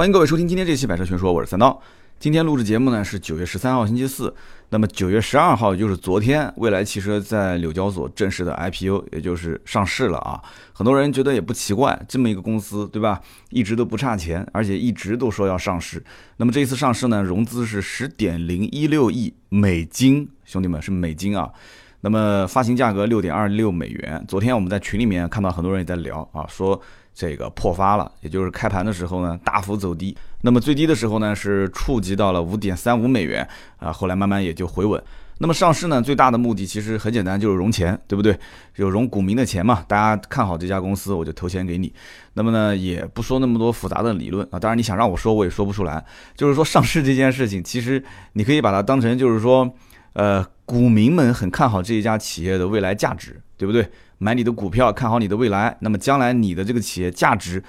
欢迎各位收听今天这期《百车全说》，我是三刀。今天录制节目呢是九月十三号星期四，那么九月十二号，也就是昨天，蔚来汽车在纽交所正式的 IPO，也就是上市了啊。很多人觉得也不奇怪，这么一个公司，对吧？一直都不差钱，而且一直都说要上市。那么这一次上市呢，融资是十点零一六亿美金，兄弟们是美金啊。那么发行价格六点二六美元。昨天我们在群里面看到很多人也在聊啊，说。这个破发了，也就是开盘的时候呢，大幅走低。那么最低的时候呢，是触及到了五点三五美元啊，后来慢慢也就回稳。那么上市呢，最大的目的其实很简单，就是融钱，对不对？就融股民的钱嘛。大家看好这家公司，我就投钱给你。那么呢，也不说那么多复杂的理论啊。当然你想让我说，我也说不出来。就是说上市这件事情，其实你可以把它当成就是说，呃，股民们很看好这一家企业的未来价值，对不对？买你的股票，看好你的未来，那么将来你的这个企业价值，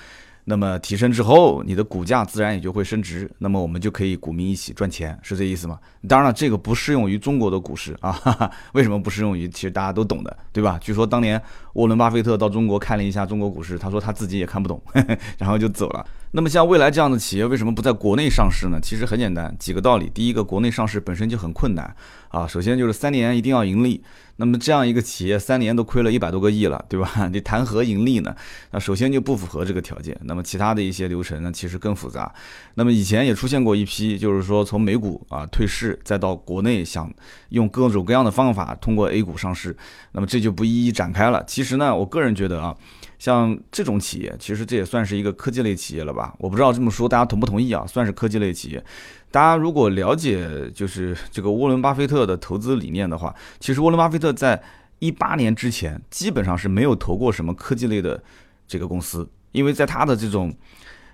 那么提升之后，你的股价自然也就会升值，那么我们就可以股民一起赚钱，是这意思吗？当然了，这个不适用于中国的股市啊，哈哈，为什么不适用于？其实大家都懂的，对吧？据说当年沃伦巴菲特到中国看了一下中国股市，他说他自己也看不懂，然后就走了。那么像未来这样的企业为什么不在国内上市呢？其实很简单，几个道理。第一个，国内上市本身就很困难啊。首先就是三年一定要盈利。那么这样一个企业三年都亏了一百多个亿了，对吧？你谈何盈利呢？那首先就不符合这个条件。那么其他的一些流程呢，其实更复杂。那么以前也出现过一批，就是说从美股啊退市，再到国内想用各种各样的方法通过 A 股上市。那么这就不一一展开了。其实呢，我个人觉得啊。像这种企业，其实这也算是一个科技类企业了吧？我不知道这么说大家同不同意啊？算是科技类企业。大家如果了解就是这个沃伦巴菲特的投资理念的话，其实沃伦巴菲特在一八年之前基本上是没有投过什么科技类的这个公司，因为在他的这种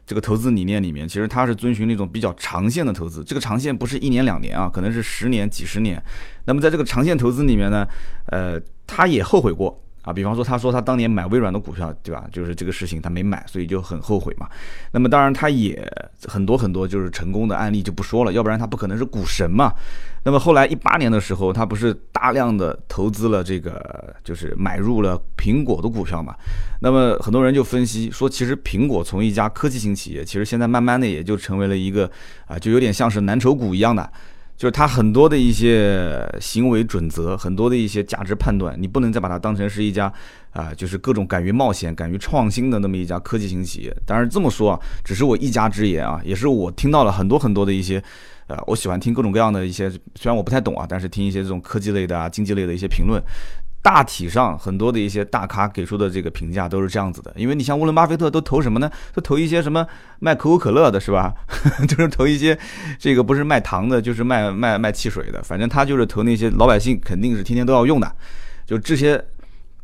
这个投资理念里面，其实他是遵循那种比较长线的投资。这个长线不是一年两年啊，可能是十年、几十年。那么在这个长线投资里面呢，呃，他也后悔过。啊，比方说，他说他当年买微软的股票，对吧？就是这个事情他没买，所以就很后悔嘛。那么当然他也很多很多就是成功的案例就不说了，要不然他不可能是股神嘛。那么后来一八年的时候，他不是大量的投资了这个，就是买入了苹果的股票嘛。那么很多人就分析说，其实苹果从一家科技型企业，其实现在慢慢的也就成为了一个啊，就有点像是蓝筹股一样的。就是它很多的一些行为准则，很多的一些价值判断，你不能再把它当成是一家啊，就是各种敢于冒险、敢于创新的那么一家科技型企业。当然这么说啊，只是我一家之言啊，也是我听到了很多很多的一些，呃，我喜欢听各种各样的一些，虽然我不太懂啊，但是听一些这种科技类的啊、经济类的一些评论。大体上，很多的一些大咖给出的这个评价都是这样子的，因为你像沃伦巴菲特都投什么呢？都投一些什么卖可口可乐的，是吧？就是投一些这个不是卖糖的，就是卖卖卖汽水的，反正他就是投那些老百姓肯定是天天都要用的，就这些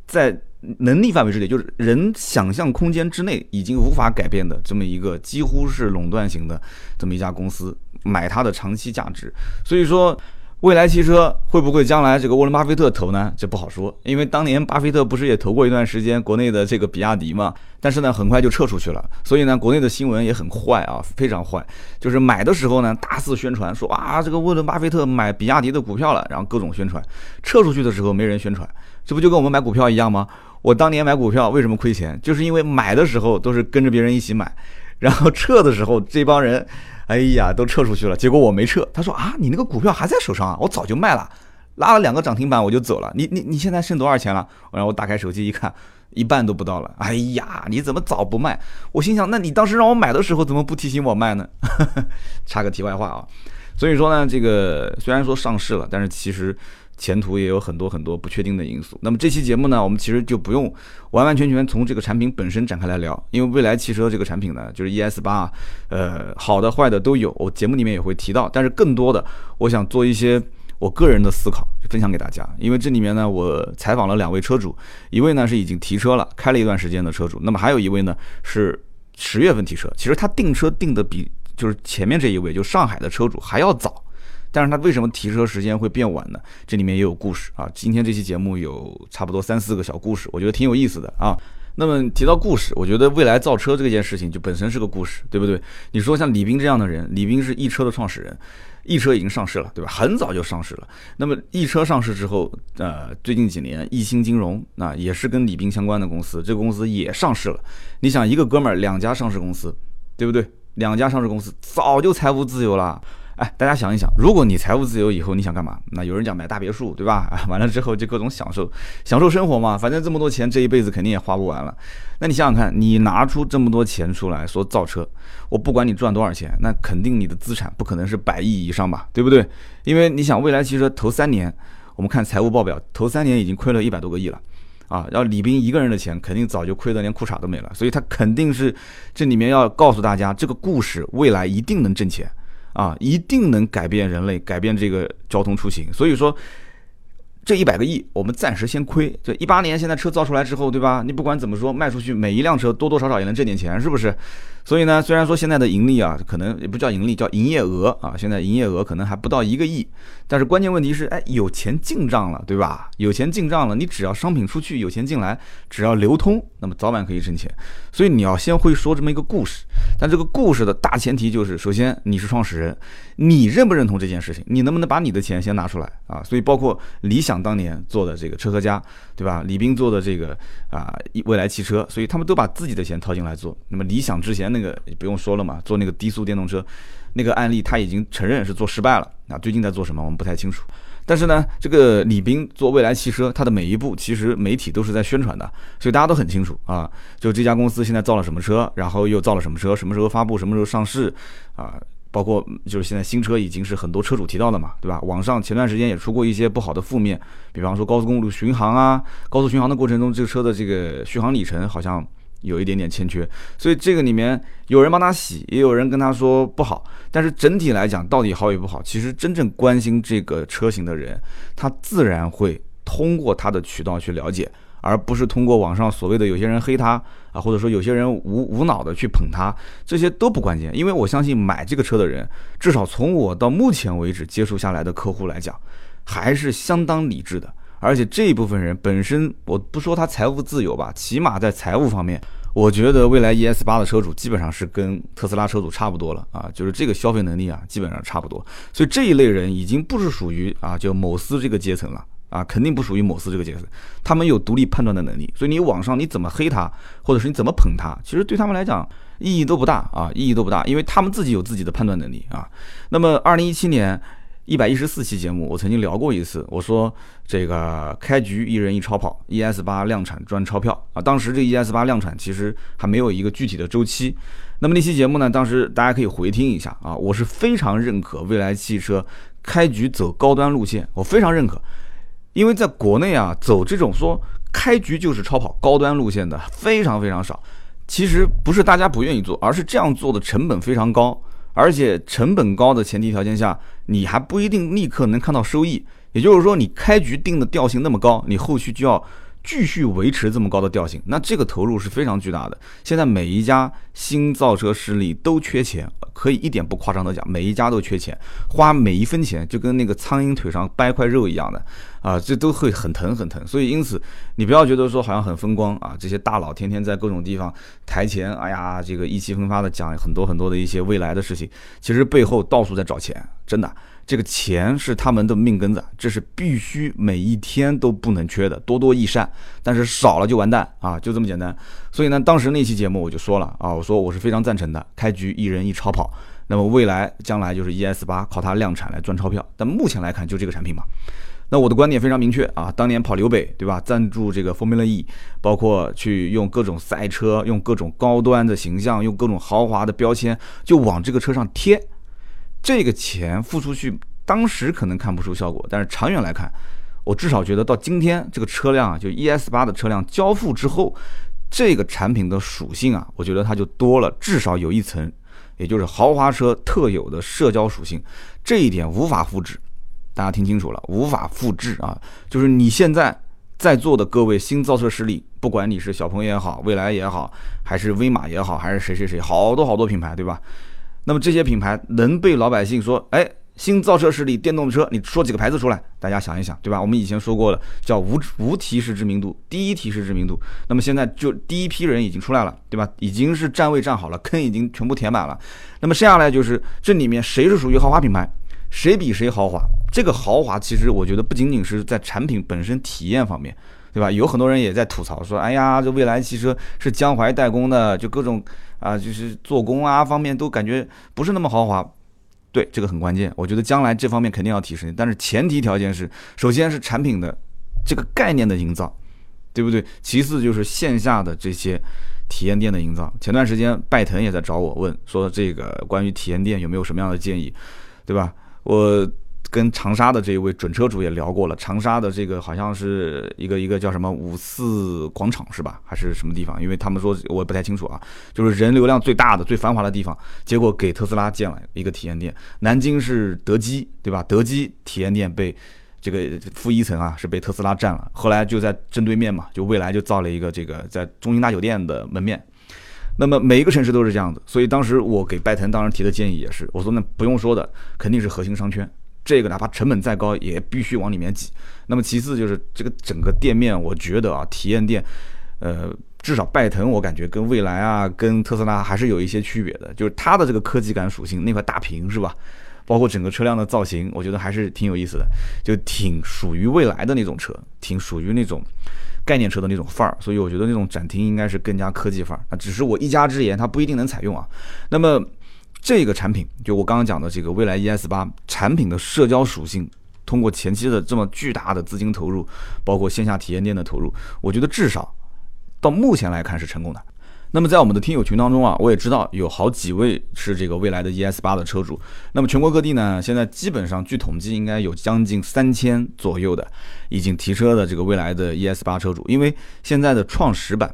在能力范围之内，就是人想象空间之内已经无法改变的这么一个几乎是垄断型的这么一家公司，买它的长期价值，所以说。未来汽车会不会将来这个沃伦巴菲特投呢？这不好说，因为当年巴菲特不是也投过一段时间国内的这个比亚迪嘛？但是呢，很快就撤出去了。所以呢，国内的新闻也很坏啊，非常坏。就是买的时候呢，大肆宣传说啊，这个沃伦巴菲特买比亚迪的股票了，然后各种宣传。撤出去的时候没人宣传，这不就跟我们买股票一样吗？我当年买股票为什么亏钱？就是因为买的时候都是跟着别人一起买，然后撤的时候这帮人。哎呀，都撤出去了，结果我没撤。他说啊，你那个股票还在手上啊？我早就卖了，拉了两个涨停板我就走了。你你你现在剩多少钱了？然后我打开手机一看，一半都不到了。哎呀，你怎么早不卖？我心想，那你当时让我买的时候怎么不提醒我卖呢？插个题外话啊，所以说呢，这个虽然说上市了，但是其实。前途也有很多很多不确定的因素。那么这期节目呢，我们其实就不用完完全全从这个产品本身展开来聊，因为未来汽车这个产品呢，就是 ES 八，呃，好的坏的都有，我节目里面也会提到。但是更多的，我想做一些我个人的思考，分享给大家。因为这里面呢，我采访了两位车主，一位呢是已经提车了，开了一段时间的车主，那么还有一位呢是十月份提车，其实他订车订的比就是前面这一位就上海的车主还要早。但是他为什么提车时间会变晚呢？这里面也有故事啊。今天这期节目有差不多三四个小故事，我觉得挺有意思的啊。那么提到故事，我觉得未来造车这件事情就本身是个故事，对不对？你说像李斌这样的人，李斌是易车的创始人，易车已经上市了，对吧？很早就上市了。那么易车上市之后，呃，最近几年易鑫金融那也是跟李斌相关的公司，这个公司也上市了。你想一个哥们儿两家上市公司，对不对？两家上市公司早就财务自由了。哎，大家想一想，如果你财务自由以后，你想干嘛？那有人讲买大别墅，对吧？啊，完了之后就各种享受，享受生活嘛。反正这么多钱，这一辈子肯定也花不完了。那你想想看，你拿出这么多钱出来说造车，我不管你赚多少钱，那肯定你的资产不可能是百亿以上吧，对不对？因为你想，未来汽车头三年，我们看财务报表，头三年已经亏了一百多个亿了。啊，要李斌一个人的钱，肯定早就亏得连裤衩都没了。所以他肯定是这里面要告诉大家，这个故事未来一定能挣钱。啊，一定能改变人类，改变这个交通出行。所以说，这一百个亿，我们暂时先亏。这一八年现在车造出来之后，对吧？你不管怎么说，卖出去每一辆车多多少少也能挣点钱，是不是？所以呢，虽然说现在的盈利啊，可能也不叫盈利，叫营业额啊，现在营业额可能还不到一个亿，但是关键问题是，哎，有钱进账了，对吧？有钱进账了，你只要商品出去，有钱进来，只要流通，那么早晚可以挣钱。所以你要先会说这么一个故事，但这个故事的大前提就是，首先你是创始人，你认不认同这件事情？你能不能把你的钱先拿出来啊？所以包括理想当年做的这个车和家，对吧？李斌做的这个啊未来汽车，所以他们都把自己的钱掏进来做。那么理想之前。那个不用说了嘛，做那个低速电动车，那个案例他已经承认是做失败了。那最近在做什么，我们不太清楚。但是呢，这个李斌做未来汽车，他的每一步其实媒体都是在宣传的，所以大家都很清楚啊。就这家公司现在造了什么车，然后又造了什么车，什么时候发布，什么时候上市啊？包括就是现在新车已经是很多车主提到的嘛，对吧？网上前段时间也出过一些不好的负面，比方说高速公路巡航啊，高速巡航的过程中，这个车的这个续航里程好像。有一点点欠缺，所以这个里面有人帮他洗，也有人跟他说不好。但是整体来讲，到底好与不好，其实真正关心这个车型的人，他自然会通过他的渠道去了解，而不是通过网上所谓的有些人黑他啊，或者说有些人无无脑的去捧他，这些都不关键。因为我相信买这个车的人，至少从我到目前为止接触下来的客户来讲，还是相当理智的。而且这一部分人本身，我不说他财务自由吧，起码在财务方面，我觉得未来 ES 八的车主基本上是跟特斯拉车主差不多了啊，就是这个消费能力啊，基本上差不多。所以这一类人已经不是属于啊，就某司这个阶层了啊，肯定不属于某司这个角色。他们有独立判断的能力，所以你网上你怎么黑他，或者是你怎么捧他，其实对他们来讲意义都不大啊，意义都不大，因为他们自己有自己的判断能力啊。那么二零一七年。一百一十四期节目，我曾经聊过一次。我说这个开局一人一超跑，ES 八量产赚钞票啊！当时这 ES 八量产其实还没有一个具体的周期。那么那期节目呢，当时大家可以回听一下啊。我是非常认可未来汽车开局走高端路线，我非常认可，因为在国内啊，走这种说开局就是超跑高端路线的非常非常少。其实不是大家不愿意做，而是这样做的成本非常高。而且成本高的前提条件下，你还不一定立刻能看到收益。也就是说，你开局定的调性那么高，你后续就要继续维持这么高的调性，那这个投入是非常巨大的。现在每一家新造车势力都缺钱。可以一点不夸张的讲，每一家都缺钱，花每一分钱就跟那个苍蝇腿上掰块肉一样的啊，这都会很疼很疼。所以因此，你不要觉得说好像很风光啊，这些大佬天天在各种地方台前，哎呀，这个意气风发的讲很多很多的一些未来的事情，其实背后到处在找钱，真的。这个钱是他们的命根子，这是必须每一天都不能缺的，多多益善。但是少了就完蛋啊，就这么简单。所以呢，当时那期节目我就说了啊，我说我是非常赞成的，开局一人一超跑。那么未来将来就是 ES 八靠它量产来赚钞票。但目前来看就这个产品嘛。那我的观点非常明确啊，当年跑刘北对吧，赞助这个 Formula E，包括去用各种赛车，用各种高端的形象，用各种豪华的标签，就往这个车上贴。这个钱付出去，当时可能看不出效果，但是长远来看，我至少觉得到今天这个车辆啊就 ES 八的车辆交付之后，这个产品的属性啊，我觉得它就多了，至少有一层，也就是豪华车特有的社交属性，这一点无法复制。大家听清楚了，无法复制啊！就是你现在在座的各位新造车势力，不管你是小鹏也好，蔚来也好，还是威马也好，还是谁谁谁，好多好多品牌，对吧？那么这些品牌能被老百姓说，哎，新造车势力电动车，你说几个牌子出来？大家想一想，对吧？我们以前说过了，叫无无提示知名度，第一提示知名度。那么现在就第一批人已经出来了，对吧？已经是站位站好了，坑已经全部填满了。那么剩下来就是这里面谁是属于豪华品牌，谁比谁豪华？这个豪华其实我觉得不仅仅是在产品本身体验方面。对吧？有很多人也在吐槽说：“哎呀，这蔚来汽车是江淮代工的，就各种啊，就是做工啊方面都感觉不是那么豪华。对，这个很关键。我觉得将来这方面肯定要提升，但是前提条件是，首先是产品的这个概念的营造，对不对？其次就是线下的这些体验店的营造。前段时间拜腾也在找我问说，这个关于体验店有没有什么样的建议，对吧？我。跟长沙的这一位准车主也聊过了，长沙的这个好像是一个一个叫什么五四广场是吧？还是什么地方？因为他们说我也不太清楚啊，就是人流量最大的、最繁华的地方，结果给特斯拉建了一个体验店。南京是德基对吧？德基体验店被这个负一层啊，是被特斯拉占了。后来就在正对面嘛，就未来就造了一个这个在中心大酒店的门面。那么每一个城市都是这样子，所以当时我给拜腾当时提的建议也是，我说那不用说的，肯定是核心商圈。这个哪怕成本再高，也必须往里面挤。那么其次就是这个整个店面，我觉得啊，体验店，呃，至少拜腾我感觉跟蔚来啊、跟特斯拉还是有一些区别的，就是它的这个科技感属性，那块大屏是吧？包括整个车辆的造型，我觉得还是挺有意思的，就挺属于未来的那种车，挺属于那种概念车的那种范儿。所以我觉得那种展厅应该是更加科技范儿。那只是我一家之言，它不一定能采用啊。那么。这个产品，就我刚刚讲的这个蔚来 ES 八产品的社交属性，通过前期的这么巨大的资金投入，包括线下体验店的投入，我觉得至少到目前来看是成功的。那么在我们的听友群当中啊，我也知道有好几位是这个蔚来的 ES 八的车主。那么全国各地呢，现在基本上据统计，应该有将近三千左右的已经提车的这个蔚来的 ES 八车主，因为现在的创始版。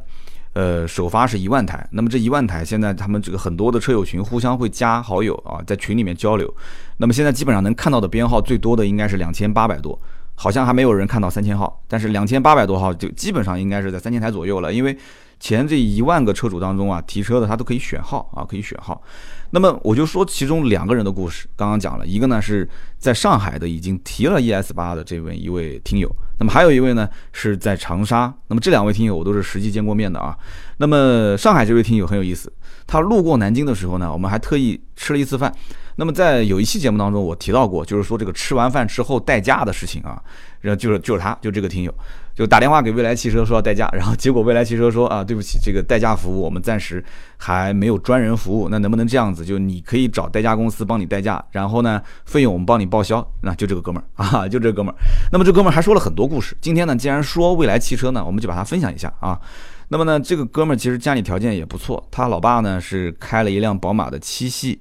呃，首发是一万台，那么这一万台现在他们这个很多的车友群互相会加好友啊，在群里面交流。那么现在基本上能看到的编号最多的应该是两千八百多，好像还没有人看到三千号，但是两千八百多号就基本上应该是在三千台左右了，因为前这一万个车主当中啊，提车的他都可以选号啊，可以选号。那么我就说其中两个人的故事，刚刚讲了一个呢是在上海的已经提了 ES 八的这位一位听友。那么还有一位呢，是在长沙。那么这两位听友我都是实际见过面的啊。那么上海这位听友很有意思，他路过南京的时候呢，我们还特意吃了一次饭。那么在有一期节目当中，我提到过，就是说这个吃完饭之后代驾的事情啊，然后就是就是他，就这个听友，就打电话给未来汽车说要代驾，然后结果未来汽车说啊，对不起，这个代驾服务我们暂时还没有专人服务，那能不能这样子，就你可以找代驾公司帮你代驾，然后呢，费用我们帮你报销，那就这个哥们儿 啊，就这哥们儿。那么这哥们儿还说了很多故事，今天呢，既然说未来汽车呢，我们就把它分享一下啊。那么呢，这个哥们儿其实家里条件也不错，他老爸呢是开了一辆宝马的七系。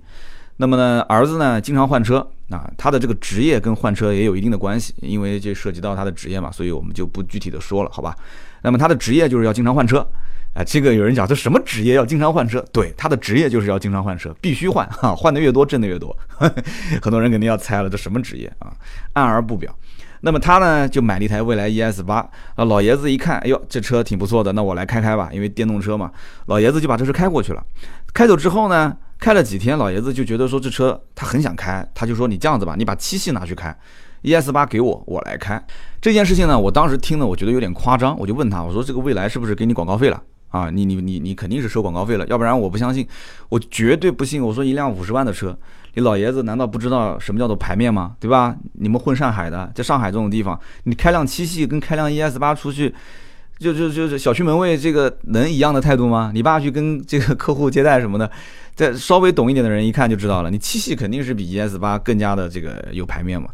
那么呢，儿子呢经常换车啊，他的这个职业跟换车也有一定的关系，因为这涉及到他的职业嘛，所以我们就不具体的说了，好吧？那么他的职业就是要经常换车，啊，这个有人讲这什么职业要经常换车？对，他的职业就是要经常换车，必须换哈，换的越多挣的越多。很多人肯定要猜了，这什么职业啊？暗而不表。那么他呢就买了一台蔚来 ES 八啊，老爷子一看，哎呦，这车挺不错的，那我来开开吧，因为电动车嘛，老爷子就把这车开过去了。开走之后呢？开了几天，老爷子就觉得说这车他很想开，他就说你这样子吧，你把七系拿去开，ES 八给我，我来开。这件事情呢，我当时听了，我觉得有点夸张，我就问他，我说这个未来是不是给你广告费了啊？你你你你肯定是收广告费了，要不然我不相信，我绝对不信。我说一辆五十万的车，你老爷子难道不知道什么叫做牌面吗？对吧？你们混上海的，在上海这种地方，你开辆七系跟开辆 ES 八出去。就就就是小区门卫这个能一样的态度吗？你爸去跟这个客户接待什么的，在稍微懂一点的人一看就知道了。你七系肯定是比 ES 八更加的这个有牌面嘛。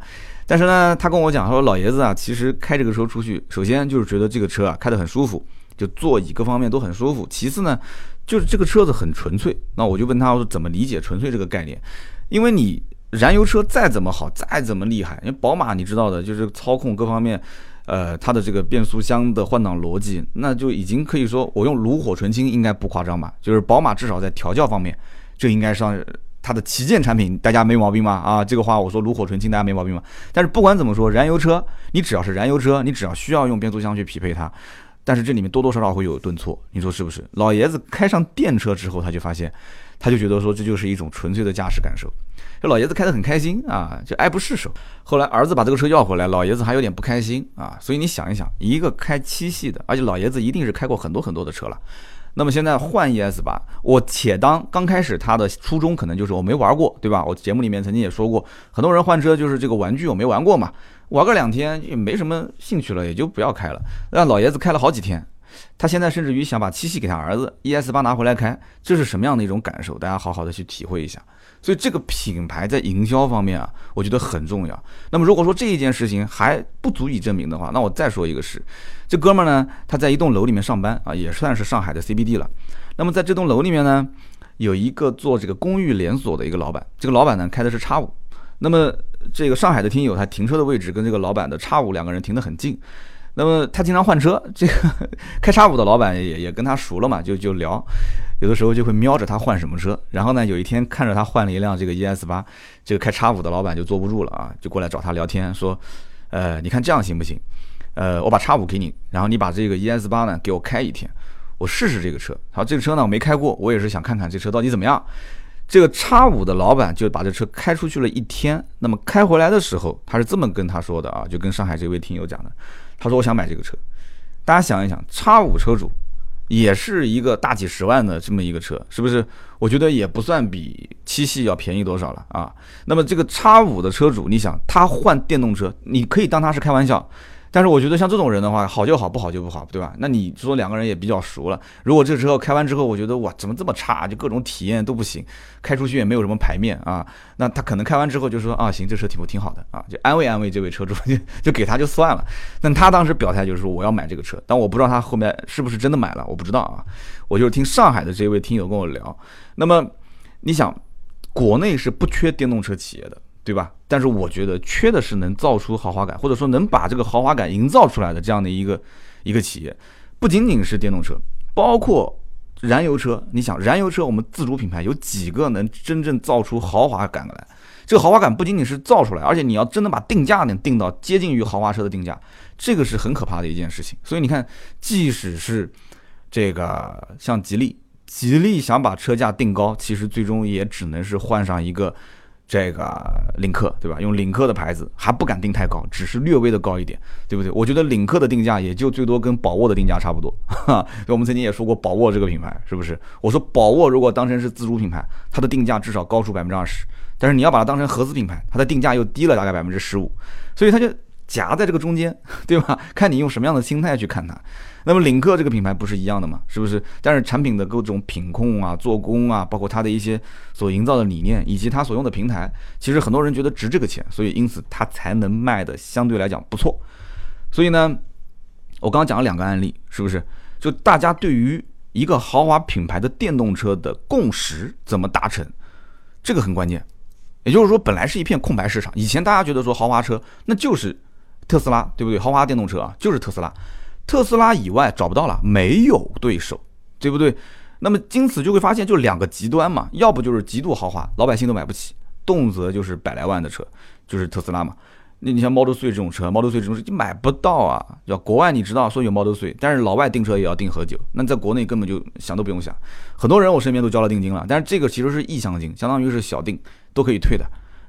但是呢，他跟我讲，他说老爷子啊，其实开这个车出去，首先就是觉得这个车啊开得很舒服，就座椅各方面都很舒服。其次呢，就是这个车子很纯粹。那我就问他，我说怎么理解纯粹这个概念？因为你燃油车再怎么好，再怎么厉害，因为宝马你知道的，就是操控各方面。呃，它的这个变速箱的换挡逻辑，那就已经可以说我用炉火纯青应该不夸张吧？就是宝马至少在调教方面，这应该上它的旗舰产品，大家没毛病吗？啊，这个话我说炉火纯青，大家没毛病吗？但是不管怎么说，燃油车你只要是燃油车，你只要需要用变速箱去匹配它，但是这里面多多少少会有顿挫，你说是不是？老爷子开上电车之后，他就发现，他就觉得说这就是一种纯粹的驾驶感受。这老爷子开得很开心啊，就爱不释手。后来儿子把这个车要回来，老爷子还有点不开心啊。所以你想一想，一个开七系的，而且老爷子一定是开过很多很多的车了。那么现在换 ES 八，我且当刚开始他的初衷可能就是我没玩过，对吧？我节目里面曾经也说过，很多人换车就是这个玩具我没玩过嘛，玩个两天也没什么兴趣了，也就不要开了。让老爷子开了好几天，他现在甚至于想把七系给他儿子 ES 八拿回来开，这是什么样的一种感受？大家好好的去体会一下。所以这个品牌在营销方面啊，我觉得很重要。那么如果说这一件事情还不足以证明的话，那我再说一个事，这哥们儿呢，他在一栋楼里面上班啊，也算是上海的 CBD 了。那么在这栋楼里面呢，有一个做这个公寓连锁的一个老板，这个老板呢开的是叉五。那么这个上海的听友，他停车的位置跟这个老板的叉五两个人停得很近。那么他经常换车，这个 开叉五的老板也也跟他熟了嘛，就就聊，有的时候就会瞄着他换什么车。然后呢，有一天看着他换了一辆这个 ES 八，这个开叉五的老板就坐不住了啊，就过来找他聊天，说，呃，你看这样行不行？呃，我把叉五给你，然后你把这个 ES 八呢给我开一天，我试试这个车。好，这个车呢我没开过，我也是想看看这车到底怎么样。这个叉五的老板就把这车开出去了一天，那么开回来的时候，他是这么跟他说的啊，就跟上海这位听友讲的，他说我想买这个车。大家想一想，叉五车主也是一个大几十万的这么一个车，是不是？我觉得也不算比七系要便宜多少了啊。那么这个叉五的车主，你想他换电动车，你可以当他是开玩笑。但是我觉得像这种人的话，好就好，不好就不好，对吧？那你说两个人也比较熟了，如果这车开完之后，我觉得哇，怎么这么差，就各种体验都不行，开出去也没有什么牌面啊，那他可能开完之后就说啊，行，这车挺不挺好的啊，就安慰安慰这位车主，就就给他就算了。但他当时表态就是说我要买这个车，但我不知道他后面是不是真的买了，我不知道啊。我就是听上海的这位听友跟我聊，那么你想，国内是不缺电动车企业的。对吧？但是我觉得缺的是能造出豪华感，或者说能把这个豪华感营造出来的这样的一个一个企业，不仅仅是电动车，包括燃油车。你想，燃油车我们自主品牌有几个能真正造出豪华感来？这个豪华感不仅仅是造出来，而且你要真的把定价能定到接近于豪华车的定价，这个是很可怕的一件事情。所以你看，即使是这个像吉利，吉利想把车价定高，其实最终也只能是换上一个。这个领克对吧？用领克的牌子还不敢定太高，只是略微的高一点，对不对？我觉得领克的定价也就最多跟宝沃的定价差不多。哈，我们曾经也说过宝沃这个品牌是不是？我说宝沃如果当成是自主品牌，它的定价至少高出百分之二十，但是你要把它当成合资品牌，它的定价又低了大概百分之十五，所以它就夹在这个中间，对吧？看你用什么样的心态去看它。那么领克这个品牌不是一样的吗？是不是？但是产品的各种品控啊、做工啊，包括它的一些所营造的理念，以及它所用的平台，其实很多人觉得值这个钱，所以因此它才能卖的相对来讲不错。所以呢，我刚刚讲了两个案例，是不是？就大家对于一个豪华品牌的电动车的共识怎么达成，这个很关键。也就是说，本来是一片空白市场，以前大家觉得说豪华车那就是特斯拉，对不对？豪华电动车啊，就是特斯拉。特斯拉以外找不到了，没有对手，对不对？那么因此就会发现，就两个极端嘛，要不就是极度豪华，老百姓都买不起，动辄就是百来万的车，就是特斯拉嘛。那你像 Model 3这种车，Model 3这种车你买不到啊。要国外你知道说有 Model 3，但是老外订车也要订很久，那在国内根本就想都不用想。很多人我身边都交了定金了，但是这个其实是意向金，相当于是小定，都可以退的。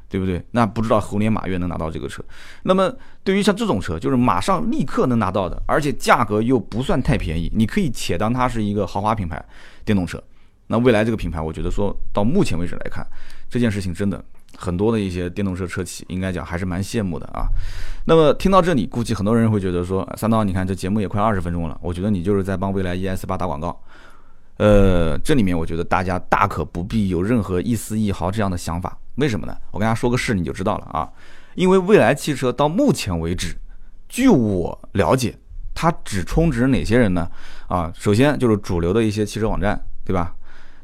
对不对？那不知道猴年马月能拿到这个车。那么对于像这种车，就是马上立刻能拿到的，而且价格又不算太便宜，你可以且当它是一个豪华品牌电动车。那未来这个品牌，我觉得说到目前为止来看，这件事情真的很多的一些电动车车企应该讲还是蛮羡慕的啊。那么听到这里，估计很多人会觉得说，三刀，你看这节目也快二十分钟了，我觉得你就是在帮未来 ES 八打广告。呃，这里面我觉得大家大可不必有任何一丝一毫这样的想法。为什么呢？我跟大家说个事，你就知道了啊。因为未来汽车到目前为止，据我了解，它只充值哪些人呢？啊，首先就是主流的一些汽车网站，对吧？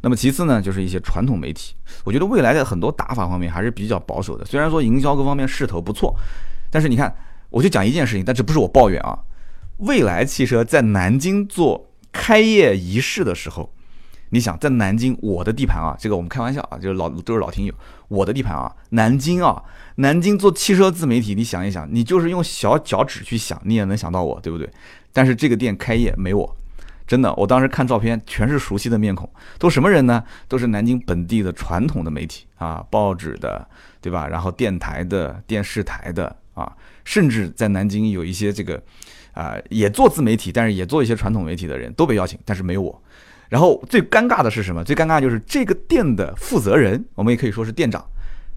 那么其次呢，就是一些传统媒体。我觉得未来的很多打法方面还是比较保守的。虽然说营销各方面势头不错，但是你看，我就讲一件事情，但这不是我抱怨啊。未来汽车在南京做开业仪式的时候。你想在南京，我的地盘啊，这个我们开玩笑啊，就是老都是老听友，我的地盘啊，南京啊，南京做汽车自媒体，你想一想，你就是用小脚趾去想，你也能想到我，对不对？但是这个店开业没我，真的，我当时看照片全是熟悉的面孔，都什么人呢？都是南京本地的传统的媒体啊，报纸的，对吧？然后电台的、电视台的啊，甚至在南京有一些这个啊也做自媒体，但是也做一些传统媒体的人都被邀请，但是没有我。然后最尴尬的是什么？最尴尬就是这个店的负责人，我们也可以说是店长，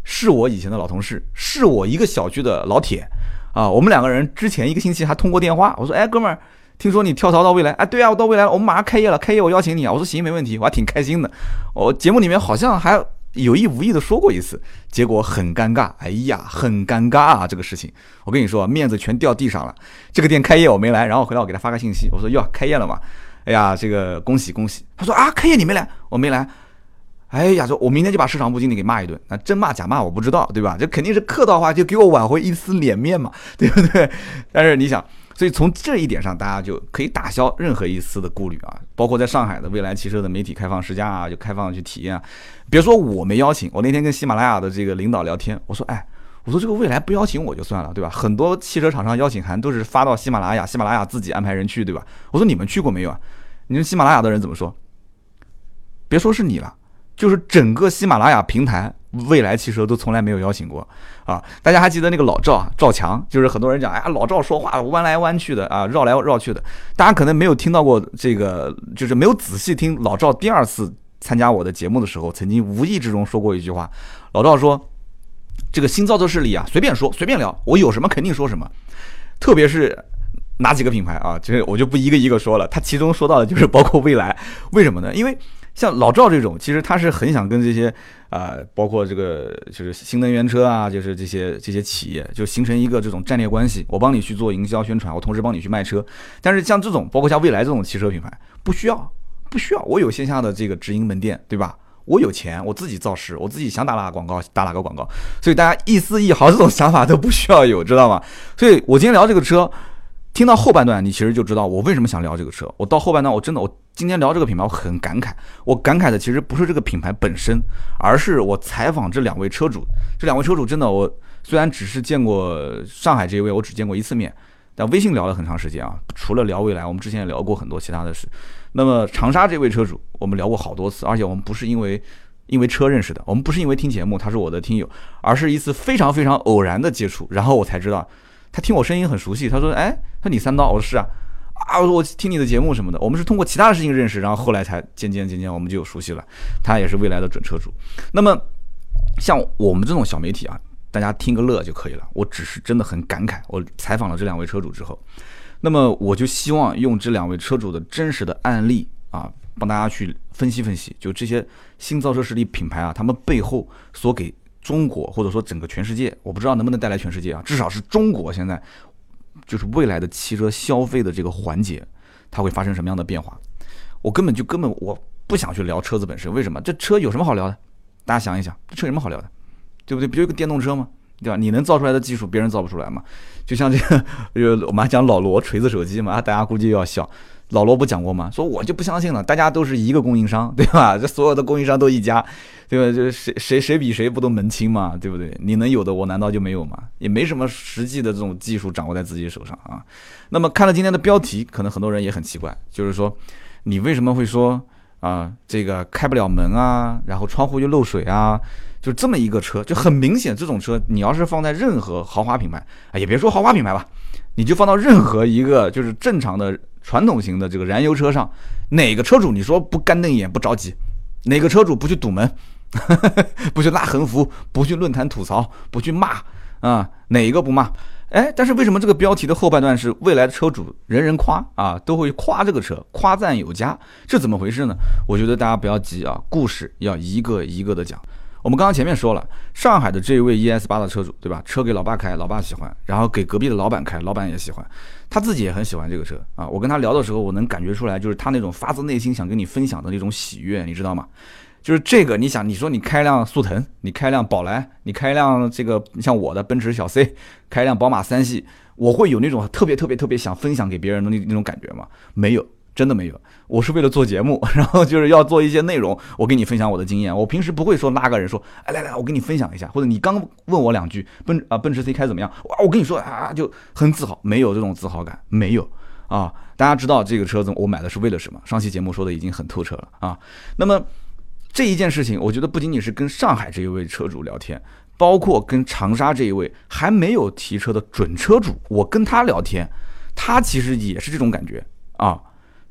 是我以前的老同事，是我一个小区的老铁，啊，我们两个人之前一个星期还通过电话。我说，哎，哥们儿，听说你跳槽到未来，哎，对啊，我到未来了，我们马上开业了，开业我邀请你啊。我说行，没问题，我还挺开心的。我节目里面好像还有意无意的说过一次，结果很尴尬，哎呀，很尴尬啊，这个事情，我跟你说，面子全掉地上了。这个店开业我没来，然后回来我给他发个信息，我说哟，开业了嘛，哎呀，这个恭喜恭喜。他说啊，开业你没来，我没来。哎呀，说我明天就把市场部经理给骂一顿，那真骂假骂我不知道，对吧？这肯定是客套话，就给我挽回一丝脸面嘛，对不对？但是你想，所以从这一点上，大家就可以打消任何一丝的顾虑啊。包括在上海的未来汽车的媒体开放试驾啊，就开放去体验。别说我没邀请，我那天跟喜马拉雅的这个领导聊天，我说，哎，我说这个未来不邀请我就算了，对吧？很多汽车厂商邀请函都是发到喜马拉雅，喜马拉雅自己安排人去，对吧？我说你们去过没有啊？你说喜马拉雅的人怎么说？别说是你了。就是整个喜马拉雅平台，未来汽车都从来没有邀请过啊！大家还记得那个老赵赵强？就是很多人讲，哎呀，老赵说话弯来弯去的啊，绕来绕去的。大家可能没有听到过这个，就是没有仔细听老赵第二次参加我的节目的时候，曾经无意之中说过一句话。老赵说：“这个新造车势力啊，随便说，随便聊，我有什么肯定说什么。特别是哪几个品牌啊，就是我就不一个一个说了。他其中说到的就是包括未来，为什么呢？因为。像老赵这种，其实他是很想跟这些啊，包括这个就是新能源车啊，就是这些这些企业，就形成一个这种战略关系。我帮你去做营销宣传，我同时帮你去卖车。但是像这种，包括像蔚来这种汽车品牌，不需要，不需要。我有线下的这个直营门店，对吧？我有钱，我自己造势，我自己想打哪个广告打哪个广告。所以大家一丝一毫这种想法都不需要有，知道吗？所以我今天聊这个车。听到后半段，你其实就知道我为什么想聊这个车。我到后半段，我真的，我今天聊这个品牌，我很感慨。我感慨的其实不是这个品牌本身，而是我采访这两位车主。这两位车主真的，我虽然只是见过上海这一位，我只见过一次面，但微信聊了很长时间啊。除了聊未来，我们之前也聊过很多其他的事。那么长沙这位车主，我们聊过好多次，而且我们不是因为因为车认识的，我们不是因为听节目，他是我的听友，而是一次非常非常偶然的接触，然后我才知道。他听我声音很熟悉，他说：“哎，说你三刀，我说是啊，啊，我说我听你的节目什么的，我们是通过其他的事情认识，然后后来才渐渐渐渐我们就熟悉了。他也是未来的准车主。那么像我们这种小媒体啊，大家听个乐就可以了。我只是真的很感慨，我采访了这两位车主之后，那么我就希望用这两位车主的真实的案例啊，帮大家去分析分析，就这些新造车势力品牌啊，他们背后所给。”中国或者说整个全世界，我不知道能不能带来全世界啊，至少是中国现在就是未来的汽车消费的这个环节，它会发生什么样的变化？我根本就根本我不想去聊车子本身，为什么？这车有什么好聊的？大家想一想，这车有什么好聊的？对不对？不就一个电动车吗？对吧？你能造出来的技术，别人造不出来吗？就像这个，就我们还讲老罗锤子手机嘛，大家估计又要笑。老罗不讲过吗？说我就不相信了，大家都是一个供应商，对吧？这所有的供应商都一家，对吧？就是谁谁谁比谁不都门清嘛，对不对？你能有的，我难道就没有吗？也没什么实际的这种技术掌握在自己手上啊。那么看了今天的标题，可能很多人也很奇怪，就是说你为什么会说啊这个开不了门啊，然后窗户又漏水啊？就这么一个车，就很明显，这种车你要是放在任何豪华品牌，啊，也别说豪华品牌吧，你就放到任何一个就是正常的。传统型的这个燃油车上，哪个车主你说不干瞪眼不着急？哪个车主不去堵门，不去拉横幅，不去论坛吐槽，不去骂啊？哪一个不骂？哎，但是为什么这个标题的后半段是未来的车主人人夸啊，都会夸这个车，夸赞有加，这怎么回事呢？我觉得大家不要急啊，故事要一个一个的讲。我们刚刚前面说了，上海的这一位 ES 八的车主，对吧？车给老爸开，老爸喜欢；然后给隔壁的老板开，老板也喜欢。他自己也很喜欢这个车啊。我跟他聊的时候，我能感觉出来，就是他那种发自内心想跟你分享的那种喜悦，你知道吗？就是这个，你想，你说你开辆速腾，你开辆宝来，你开辆这个像我的奔驰小 C，开辆宝马三系，我会有那种特别特别特别想分享给别人的那那种感觉吗？没有。真的没有，我是为了做节目，然后就是要做一些内容，我跟你分享我的经验。我平时不会说拉个人说，哎来来，我跟你分享一下，或者你刚问我两句，奔啊奔驰 C 开怎么样？哇，我跟你说啊，就很自豪，没有这种自豪感，没有啊。大家知道这个车子我买的是为了什么？上期节目说的已经很透彻了啊。那么这一件事情，我觉得不仅仅是跟上海这一位车主聊天，包括跟长沙这一位还没有提车的准车主，我跟他聊天，他其实也是这种感觉啊。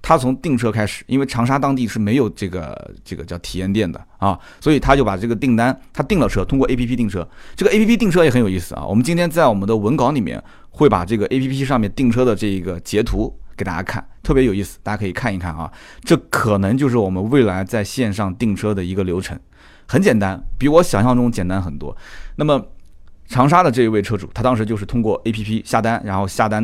他从订车开始，因为长沙当地是没有这个这个叫体验店的啊，所以他就把这个订单他订了车，通过 A P P 订车。这个 A P P 订车也很有意思啊。我们今天在我们的文稿里面会把这个 A P P 上面订车的这一个截图给大家看，特别有意思，大家可以看一看啊。这可能就是我们未来在线上订车的一个流程，很简单，比我想象中简单很多。那么长沙的这一位车主，他当时就是通过 APP 下单，然后下单，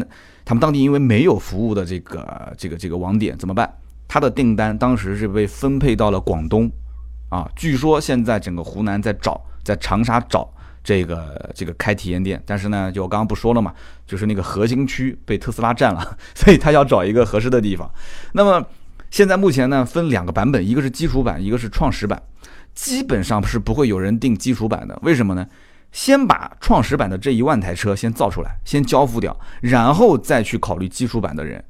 他们当地因为没有服务的这个这个这个网点怎么办？他的订单当时是被分配到了广东，啊，据说现在整个湖南在找，在长沙找。这个这个开体验店，但是呢，就我刚刚不说了嘛，就是那个核心区被特斯拉占了，所以他要找一个合适的地方。那么现在目前呢，分两个版本，一个是基础版，一个是创始版。基本上是不会有人订基础版的，为什么呢？先把创始版的这一万台车先造出来，先交付掉，然后再去考虑基础版的人。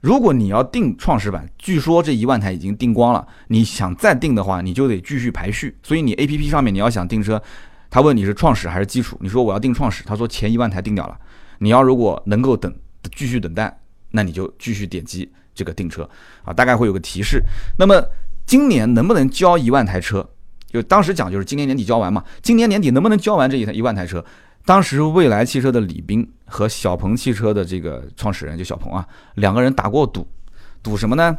如果你要订创始版，据说这一万台已经订光了，你想再订的话，你就得继续排序。所以你 A P P 上面你要想订车。他问你是创始还是基础？你说我要订创始，他说前一万台订掉了。你要如果能够等继续等待，那你就继续点击这个订车啊，大概会有个提示。那么今年能不能交一万台车？就当时讲就是今年年底交完嘛。今年年底能不能交完这一台一万台车？当时蔚来汽车的李斌和小鹏汽车的这个创始人就小鹏啊，两个人打过赌，赌什么呢？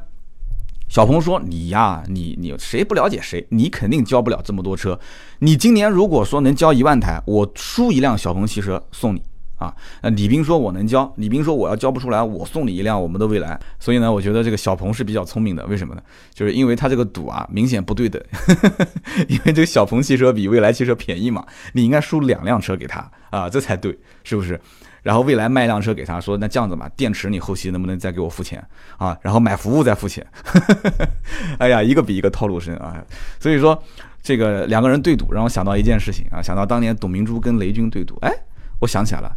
小鹏说：“你呀，你你谁不了解谁？你肯定交不了这么多车。你今年如果说能交一万台，我输一辆小鹏汽车送你啊。”那李斌说：“我能交。”李斌说：“我要交不出来，我送你一辆我们的未来。”所以呢，我觉得这个小鹏是比较聪明的。为什么呢？就是因为他这个赌啊，明显不对等。因为这个小鹏汽车比未来汽车便宜嘛，你应该输两辆车给他啊，这才对，是不是？然后未来卖一辆车给他，说那这样子嘛，电池你后期能不能再给我付钱啊？然后买服务再付钱。哎呀，一个比一个套路深啊！所以说这个两个人对赌，让我想到一件事情啊，想到当年董明珠跟雷军对赌。哎，我想起来了，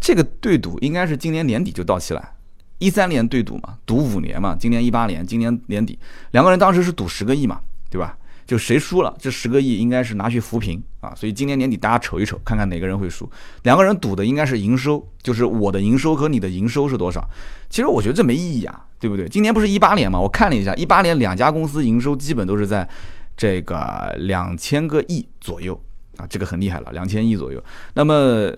这个对赌应该是今年年底就到期了。一三年对赌嘛，赌五年嘛，今年一八年，今年年底，两个人当时是赌十个亿嘛，对吧？就谁输了，这十个亿应该是拿去扶贫啊，所以今年年底大家瞅一瞅，看看哪个人会输。两个人赌的应该是营收，就是我的营收和你的营收是多少。其实我觉得这没意义啊，对不对？今年不是一八年嘛，我看了一下，一八年两家公司营收基本都是在这个两千个亿左右啊，这个很厉害了，两千亿左右。那么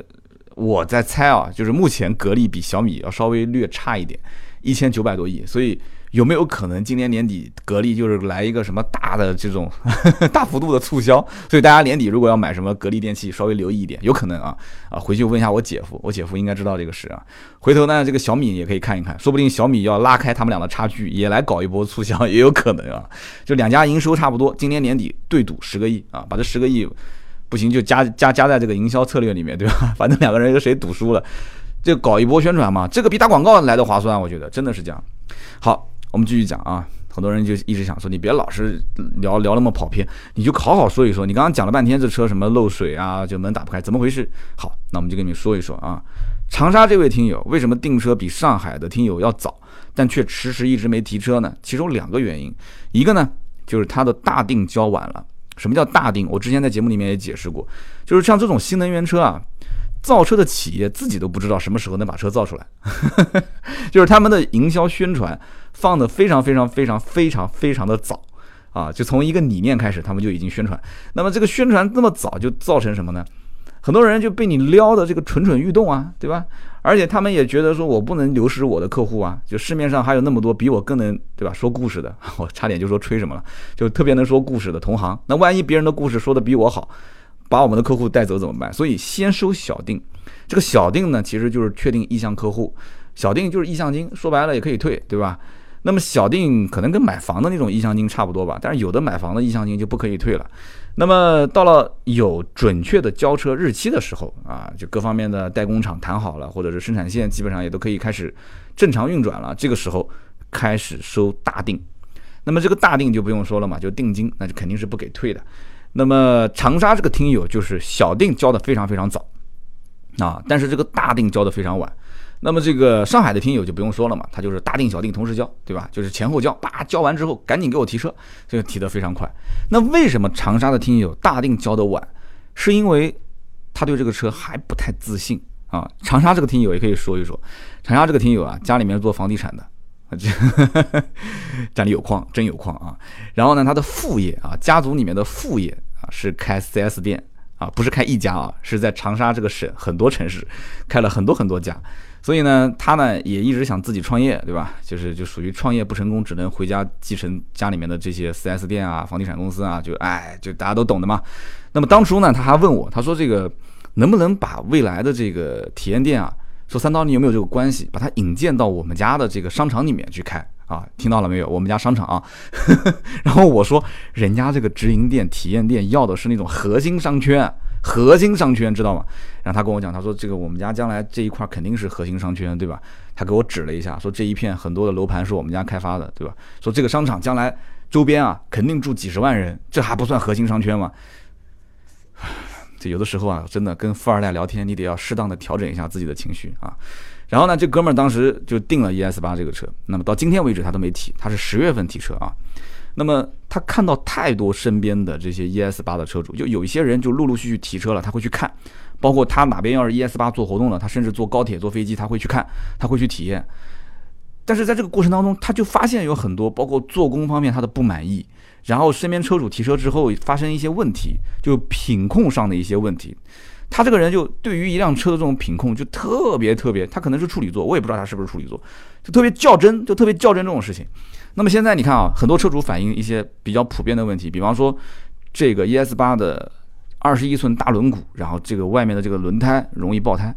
我在猜啊，就是目前格力比小米要稍微略差一点，一千九百多亿，所以。有没有可能今年年底格力就是来一个什么大的这种 大幅度的促销？所以大家年底如果要买什么格力电器，稍微留意一点，有可能啊啊！回去问一下我姐夫，我姐夫应该知道这个事啊。回头呢，这个小米也可以看一看，说不定小米要拉开他们俩的差距，也来搞一波促销，也有可能啊。就两家营收差不多，今年年底对赌十个亿啊，把这十个亿不行就加加加在这个营销策略里面，对吧？反正两个人有谁赌输了，就搞一波宣传嘛，这个比打广告来的划算，我觉得真的是这样。好。我们继续讲啊，很多人就一直想说，你别老是聊聊那么跑偏，你就好好说一说。你刚刚讲了半天这车什么漏水啊，就门打不开，怎么回事？好，那我们就跟你们说一说啊。长沙这位听友为什么订车比上海的听友要早，但却迟迟一直没提车呢？其中两个原因，一个呢就是他的大定交晚了。什么叫大定？我之前在节目里面也解释过，就是像这种新能源车啊。造车的企业自己都不知道什么时候能把车造出来，就是他们的营销宣传放的非常非常非常非常非常的早啊，就从一个理念开始，他们就已经宣传。那么这个宣传这么早，就造成什么呢？很多人就被你撩的这个蠢蠢欲动啊，对吧？而且他们也觉得说我不能流失我的客户啊，就市面上还有那么多比我更能对吧说故事的，我差点就说吹什么了，就特别能说故事的同行。那万一别人的故事说的比我好？把我们的客户带走怎么办？所以先收小定，这个小定呢，其实就是确定意向客户，小定就是意向金，说白了也可以退，对吧？那么小定可能跟买房的那种意向金差不多吧，但是有的买房的意向金就不可以退了。那么到了有准确的交车日期的时候啊，就各方面的代工厂谈好了，或者是生产线基本上也都可以开始正常运转了，这个时候开始收大定。那么这个大定就不用说了嘛，就定金，那就肯定是不给退的。那么长沙这个听友就是小定交的非常非常早啊，但是这个大定交的非常晚。那么这个上海的听友就不用说了嘛，他就是大定小定同时交，对吧？就是前后交，叭交完之后赶紧给我提车，这个提得非常快。那为什么长沙的听友大定交的晚？是因为他对这个车还不太自信啊。长沙这个听友也可以说一说，长沙这个听友啊，家里面做房地产的。啊，家里有矿，真有矿啊！然后呢，他的副业啊，家族里面的副业啊，是开 4S 店啊，不是开一家啊，是在长沙这个省很多城市开了很多很多家。所以呢，他呢也一直想自己创业，对吧？就是就属于创业不成功，只能回家继承家里面的这些 4S 店啊、房地产公司啊，就哎，就大家都懂的嘛。那么当初呢，他还问我，他说这个能不能把未来的这个体验店啊，说三刀你有没有这个关系，把它引荐到我们家的这个商场里面去开啊？听到了没有？我们家商场啊。然后我说，人家这个直营店、体验店要的是那种核心商圈。核心商圈知道吗？然后他跟我讲，他说这个我们家将来这一块肯定是核心商圈，对吧？他给我指了一下，说这一片很多的楼盘是我们家开发的，对吧？说这个商场将来周边啊肯定住几十万人，这还不算核心商圈吗？这有的时候啊，真的跟富二代聊天，你得要适当的调整一下自己的情绪啊。然后呢，这哥们儿当时就订了 ES 八这个车，那么到今天为止他都没提，他是十月份提车啊。那么他看到太多身边的这些 ES 八的车主，就有一些人就陆陆续续提车了，他会去看，包括他哪边要是 ES 八做活动了，他甚至坐高铁、坐飞机，他会去看，他会去体验。但是在这个过程当中，他就发现有很多，包括做工方面他的不满意，然后身边车主提车之后发生一些问题，就品控上的一些问题。他这个人就对于一辆车的这种品控就特别特别，他可能是处女座，我也不知道他是不是处女座，就特别较真，就特别较真这种事情。那么现在你看啊，很多车主反映一些比较普遍的问题，比方说这个 ES 八的二十一寸大轮毂，然后这个外面的这个轮胎容易爆胎，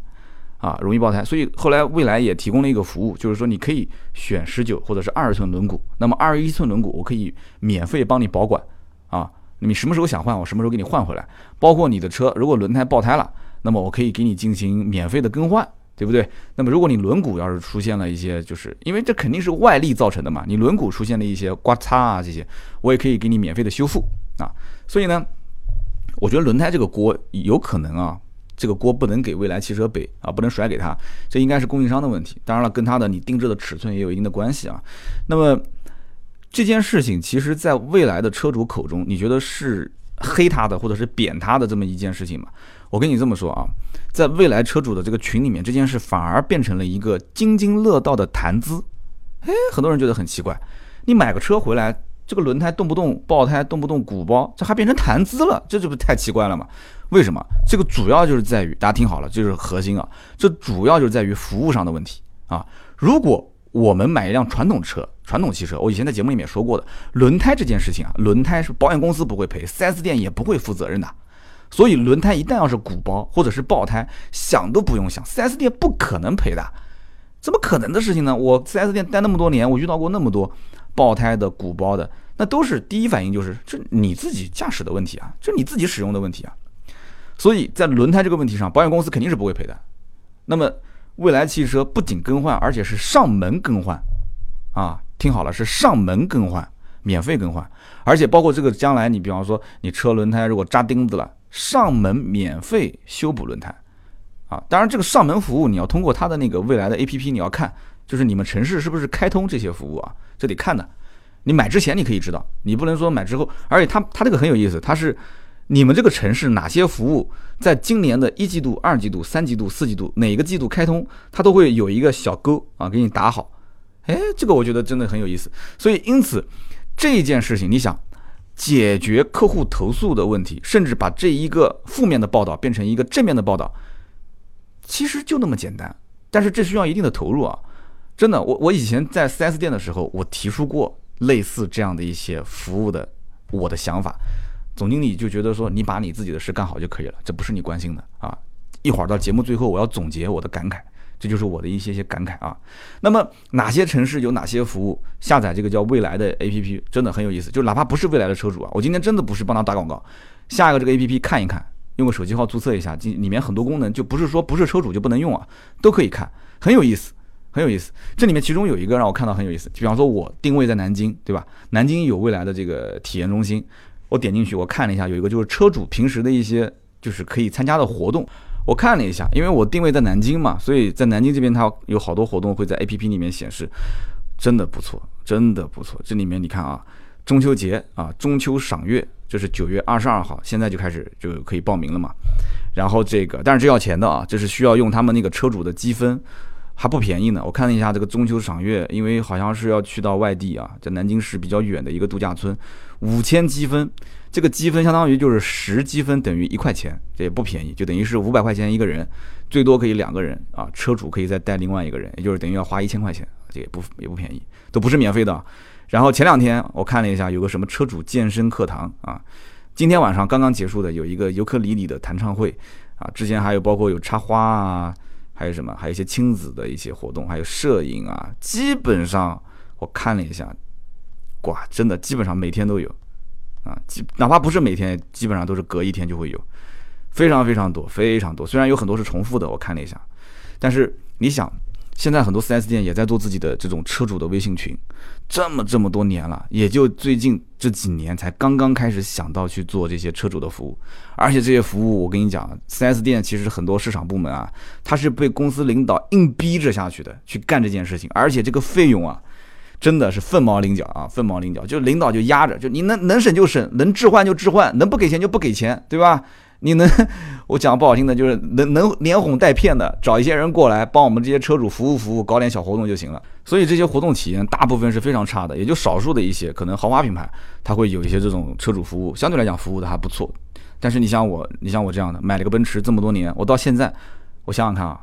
啊，容易爆胎。所以后来蔚来也提供了一个服务，就是说你可以选十九或者是二十寸轮毂，那么二十一寸轮毂我可以免费帮你保管，啊，你什么时候想换我什么时候给你换回来，包括你的车如果轮胎爆胎了，那么我可以给你进行免费的更换。对不对？那么如果你轮毂要是出现了一些，就是因为这肯定是外力造成的嘛，你轮毂出现了一些刮擦啊这些，我也可以给你免费的修复啊。所以呢，我觉得轮胎这个锅有可能啊，这个锅不能给未来汽车背啊，不能甩给他，这应该是供应商的问题。当然了，跟他的你定制的尺寸也有一定的关系啊。那么这件事情，其实在未来的车主口中，你觉得是黑他的或者是贬他的这么一件事情吗？我跟你这么说啊，在未来车主的这个群里面，这件事反而变成了一个津津乐道的谈资。哎，很多人觉得很奇怪，你买个车回来，这个轮胎动不动爆胎，动不动鼓包，这还变成谈资了，这这不太奇怪了吗？为什么？这个主要就是在于大家听好了，这是核心啊，这主要就是在于服务上的问题啊。如果我们买一辆传统车、传统汽车，我以前在节目里面说过的，轮胎这件事情啊，轮胎是保险公司不会赔，4S 店也不会负责任的。所以轮胎一旦要是鼓包或者是爆胎，想都不用想，4S 店不可能赔的，怎么可能的事情呢？我 4S 店待那么多年，我遇到过那么多爆胎的、鼓包的，那都是第一反应就是这你自己驾驶的问题啊，这你自己使用的问题啊。所以在轮胎这个问题上，保险公司肯定是不会赔的。那么未来汽车不仅更换，而且是上门更换啊，听好了，是上门更换，免费更换，而且包括这个将来你比方说你车轮胎如果扎钉子了。上门免费修补轮胎，啊，当然这个上门服务你要通过他的那个未来的 A P P，你要看，就是你们城市是不是开通这些服务啊？这得看的。你买之前你可以知道，你不能说买之后。而且他他这个很有意思，他是你们这个城市哪些服务在今年的一季度、二季度、三季度、四季度哪个季度开通，它都会有一个小勾啊，给你打好。哎，这个我觉得真的很有意思。所以因此这件事情，你想。解决客户投诉的问题，甚至把这一个负面的报道变成一个正面的报道，其实就那么简单。但是这需要一定的投入啊！真的，我我以前在 4S 店的时候，我提出过类似这样的一些服务的我的想法，总经理就觉得说你把你自己的事干好就可以了，这不是你关心的啊！一会儿到节目最后，我要总结我的感慨。这就是我的一些些感慨啊。那么哪些城市有哪些服务？下载这个叫未来的 APP，真的很有意思。就哪怕不是未来的车主啊，我今天真的不是帮他打广告。下一个这个 APP 看一看，用个手机号注册一下，里面很多功能就不是说不是车主就不能用啊，都可以看，很有意思，很有意思。这里面其中有一个让我看到很有意思，比方说我定位在南京，对吧？南京有未来的这个体验中心，我点进去我看了一下，有一个就是车主平时的一些就是可以参加的活动。我看了一下，因为我定位在南京嘛，所以在南京这边它有好多活动会在 A P P 里面显示，真的不错，真的不错。这里面你看啊，中秋节啊，中秋赏月，这是九月二十二号，现在就开始就可以报名了嘛。然后这个，但是这要钱的啊，这是需要用他们那个车主的积分，还不便宜呢。我看了一下这个中秋赏月，因为好像是要去到外地啊，在南京市比较远的一个度假村，五千积分，这个积分相当于就是十积分等于一块钱，这也不便宜，就等于是五百块钱一个人，最多可以两个人啊，车主可以再带另外一个人，也就是等于要花一千块钱，这也不也不便宜，都不是免费的。然后前两天我看了一下，有个什么车主健身课堂啊。今天晚上刚刚结束的有一个尤克里里的弹唱会，啊，之前还有包括有插花啊，还有什么，还有一些亲子的一些活动，还有摄影啊，基本上我看了一下，哇，真的基本上每天都有，啊，基哪怕不是每天，基本上都是隔一天就会有，非常非常多，非常多。虽然有很多是重复的，我看了一下，但是你想。现在很多 4S 店也在做自己的这种车主的微信群，这么这么多年了，也就最近这几年才刚刚开始想到去做这些车主的服务，而且这些服务我跟你讲，4S 店其实很多市场部门啊，他是被公司领导硬逼着下去的去干这件事情，而且这个费用啊，真的是凤毛麟角啊，凤毛麟角，就领导就压着，就你能能省就省，能置换就置换，能不给钱就不给钱，对吧？你能，我讲不好听的，就是能能连哄带骗的找一些人过来帮我们这些车主服务服务，搞点小活动就行了。所以这些活动体验大部分是非常差的，也就少数的一些可能豪华品牌，它会有一些这种车主服务，相对来讲服务的还不错。但是你像我，你像我这样的，买了个奔驰这么多年，我到现在，我想想看啊。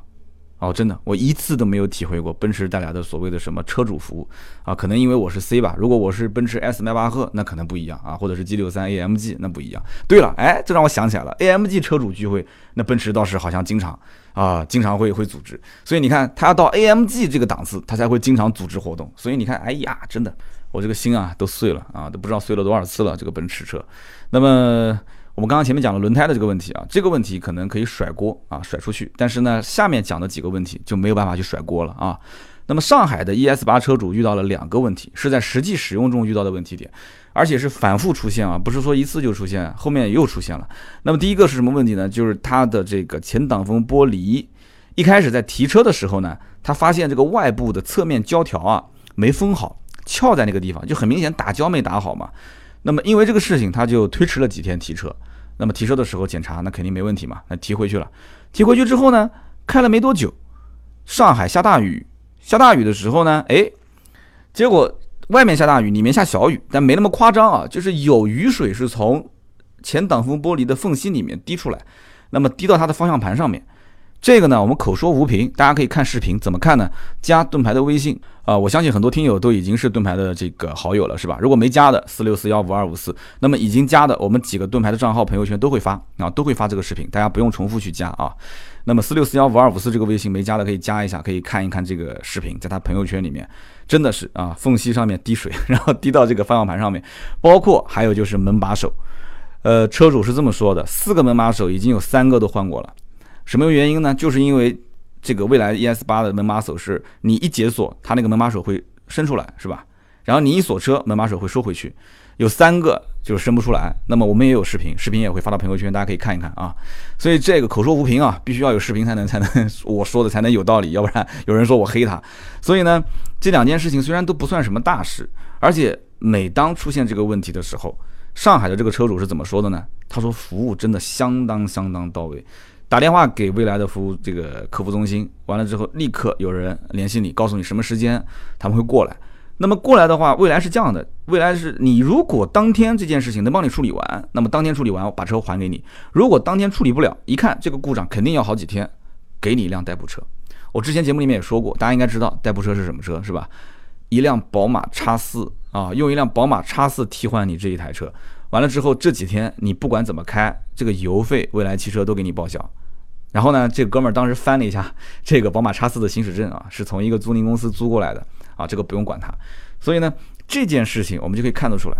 哦，真的，我一次都没有体会过奔驰带来的所谓的什么车主服务啊，可能因为我是 C 吧。如果我是奔驰 S 迈巴赫，那可能不一样啊，或者是 G 六三 AMG，那不一样。对了，哎，这让我想起来了，AMG 车主聚会，那奔驰倒是好像经常啊，经常会会组织。所以你看，他要到 AMG 这个档次，他才会经常组织活动。所以你看，哎呀，真的，我这个心啊都碎了啊，都不知道碎了多少次了。这个奔驰车，那么。我们刚刚前面讲了轮胎的这个问题啊，这个问题可能可以甩锅啊，甩出去。但是呢，下面讲的几个问题就没有办法去甩锅了啊。那么上海的 ES 八车主遇到了两个问题，是在实际使用中遇到的问题点，而且是反复出现啊，不是说一次就出现，后面又出现了。那么第一个是什么问题呢？就是它的这个前挡风玻璃，一开始在提车的时候呢，他发现这个外部的侧面胶条啊没封好，翘在那个地方，就很明显打胶没打好嘛。那么因为这个事情，他就推迟了几天提车。那么提车的时候检查，那肯定没问题嘛。那提回去了，提回去之后呢，开了没多久，上海下大雨，下大雨的时候呢，哎，结果外面下大雨，里面下小雨，但没那么夸张啊，就是有雨水是从前挡风玻璃的缝隙里面滴出来，那么滴到它的方向盘上面。这个呢，我们口说无凭，大家可以看视频，怎么看呢？加盾牌的微信啊，我相信很多听友都已经是盾牌的这个好友了，是吧？如果没加的，四六四幺五二五四，那么已经加的，我们几个盾牌的账号朋友圈都会发啊，都会发这个视频，大家不用重复去加啊。那么四六四幺五二五四这个微信没加的可以加一下，可以看一看这个视频，在他朋友圈里面真的是啊，缝隙上面滴水，然后滴到这个方向盘上面，包括还有就是门把手，呃，车主是这么说的，四个门把手已经有三个都换过了。什么原因呢？就是因为这个蔚来 ES 八的门把手是你一解锁，它那个门把手会伸出来，是吧？然后你一锁车，门把手会收回去，有三个就是伸不出来。那么我们也有视频，视频也会发到朋友圈，大家可以看一看啊。所以这个口说无凭啊，必须要有视频才能才能我说的才能有道理，要不然有人说我黑他。所以呢，这两件事情虽然都不算什么大事，而且每当出现这个问题的时候，上海的这个车主是怎么说的呢？他说服务真的相当相当到位。打电话给未来的服务这个客服中心，完了之后立刻有人联系你，告诉你什么时间他们会过来。那么过来的话，未来是这样的，未来是你如果当天这件事情能帮你处理完，那么当天处理完我把车还给你；如果当天处理不了，一看这个故障肯定要好几天，给你一辆代步车。我之前节目里面也说过，大家应该知道代步车是什么车是吧？一辆宝马叉四啊，用一辆宝马叉四替换你这一台车。完了之后，这几天你不管怎么开，这个油费未来汽车都给你报销。然后呢，这个哥们儿当时翻了一下这个宝马叉四的行驶证啊，是从一个租赁公司租过来的啊，这个不用管它。所以呢，这件事情我们就可以看得出来，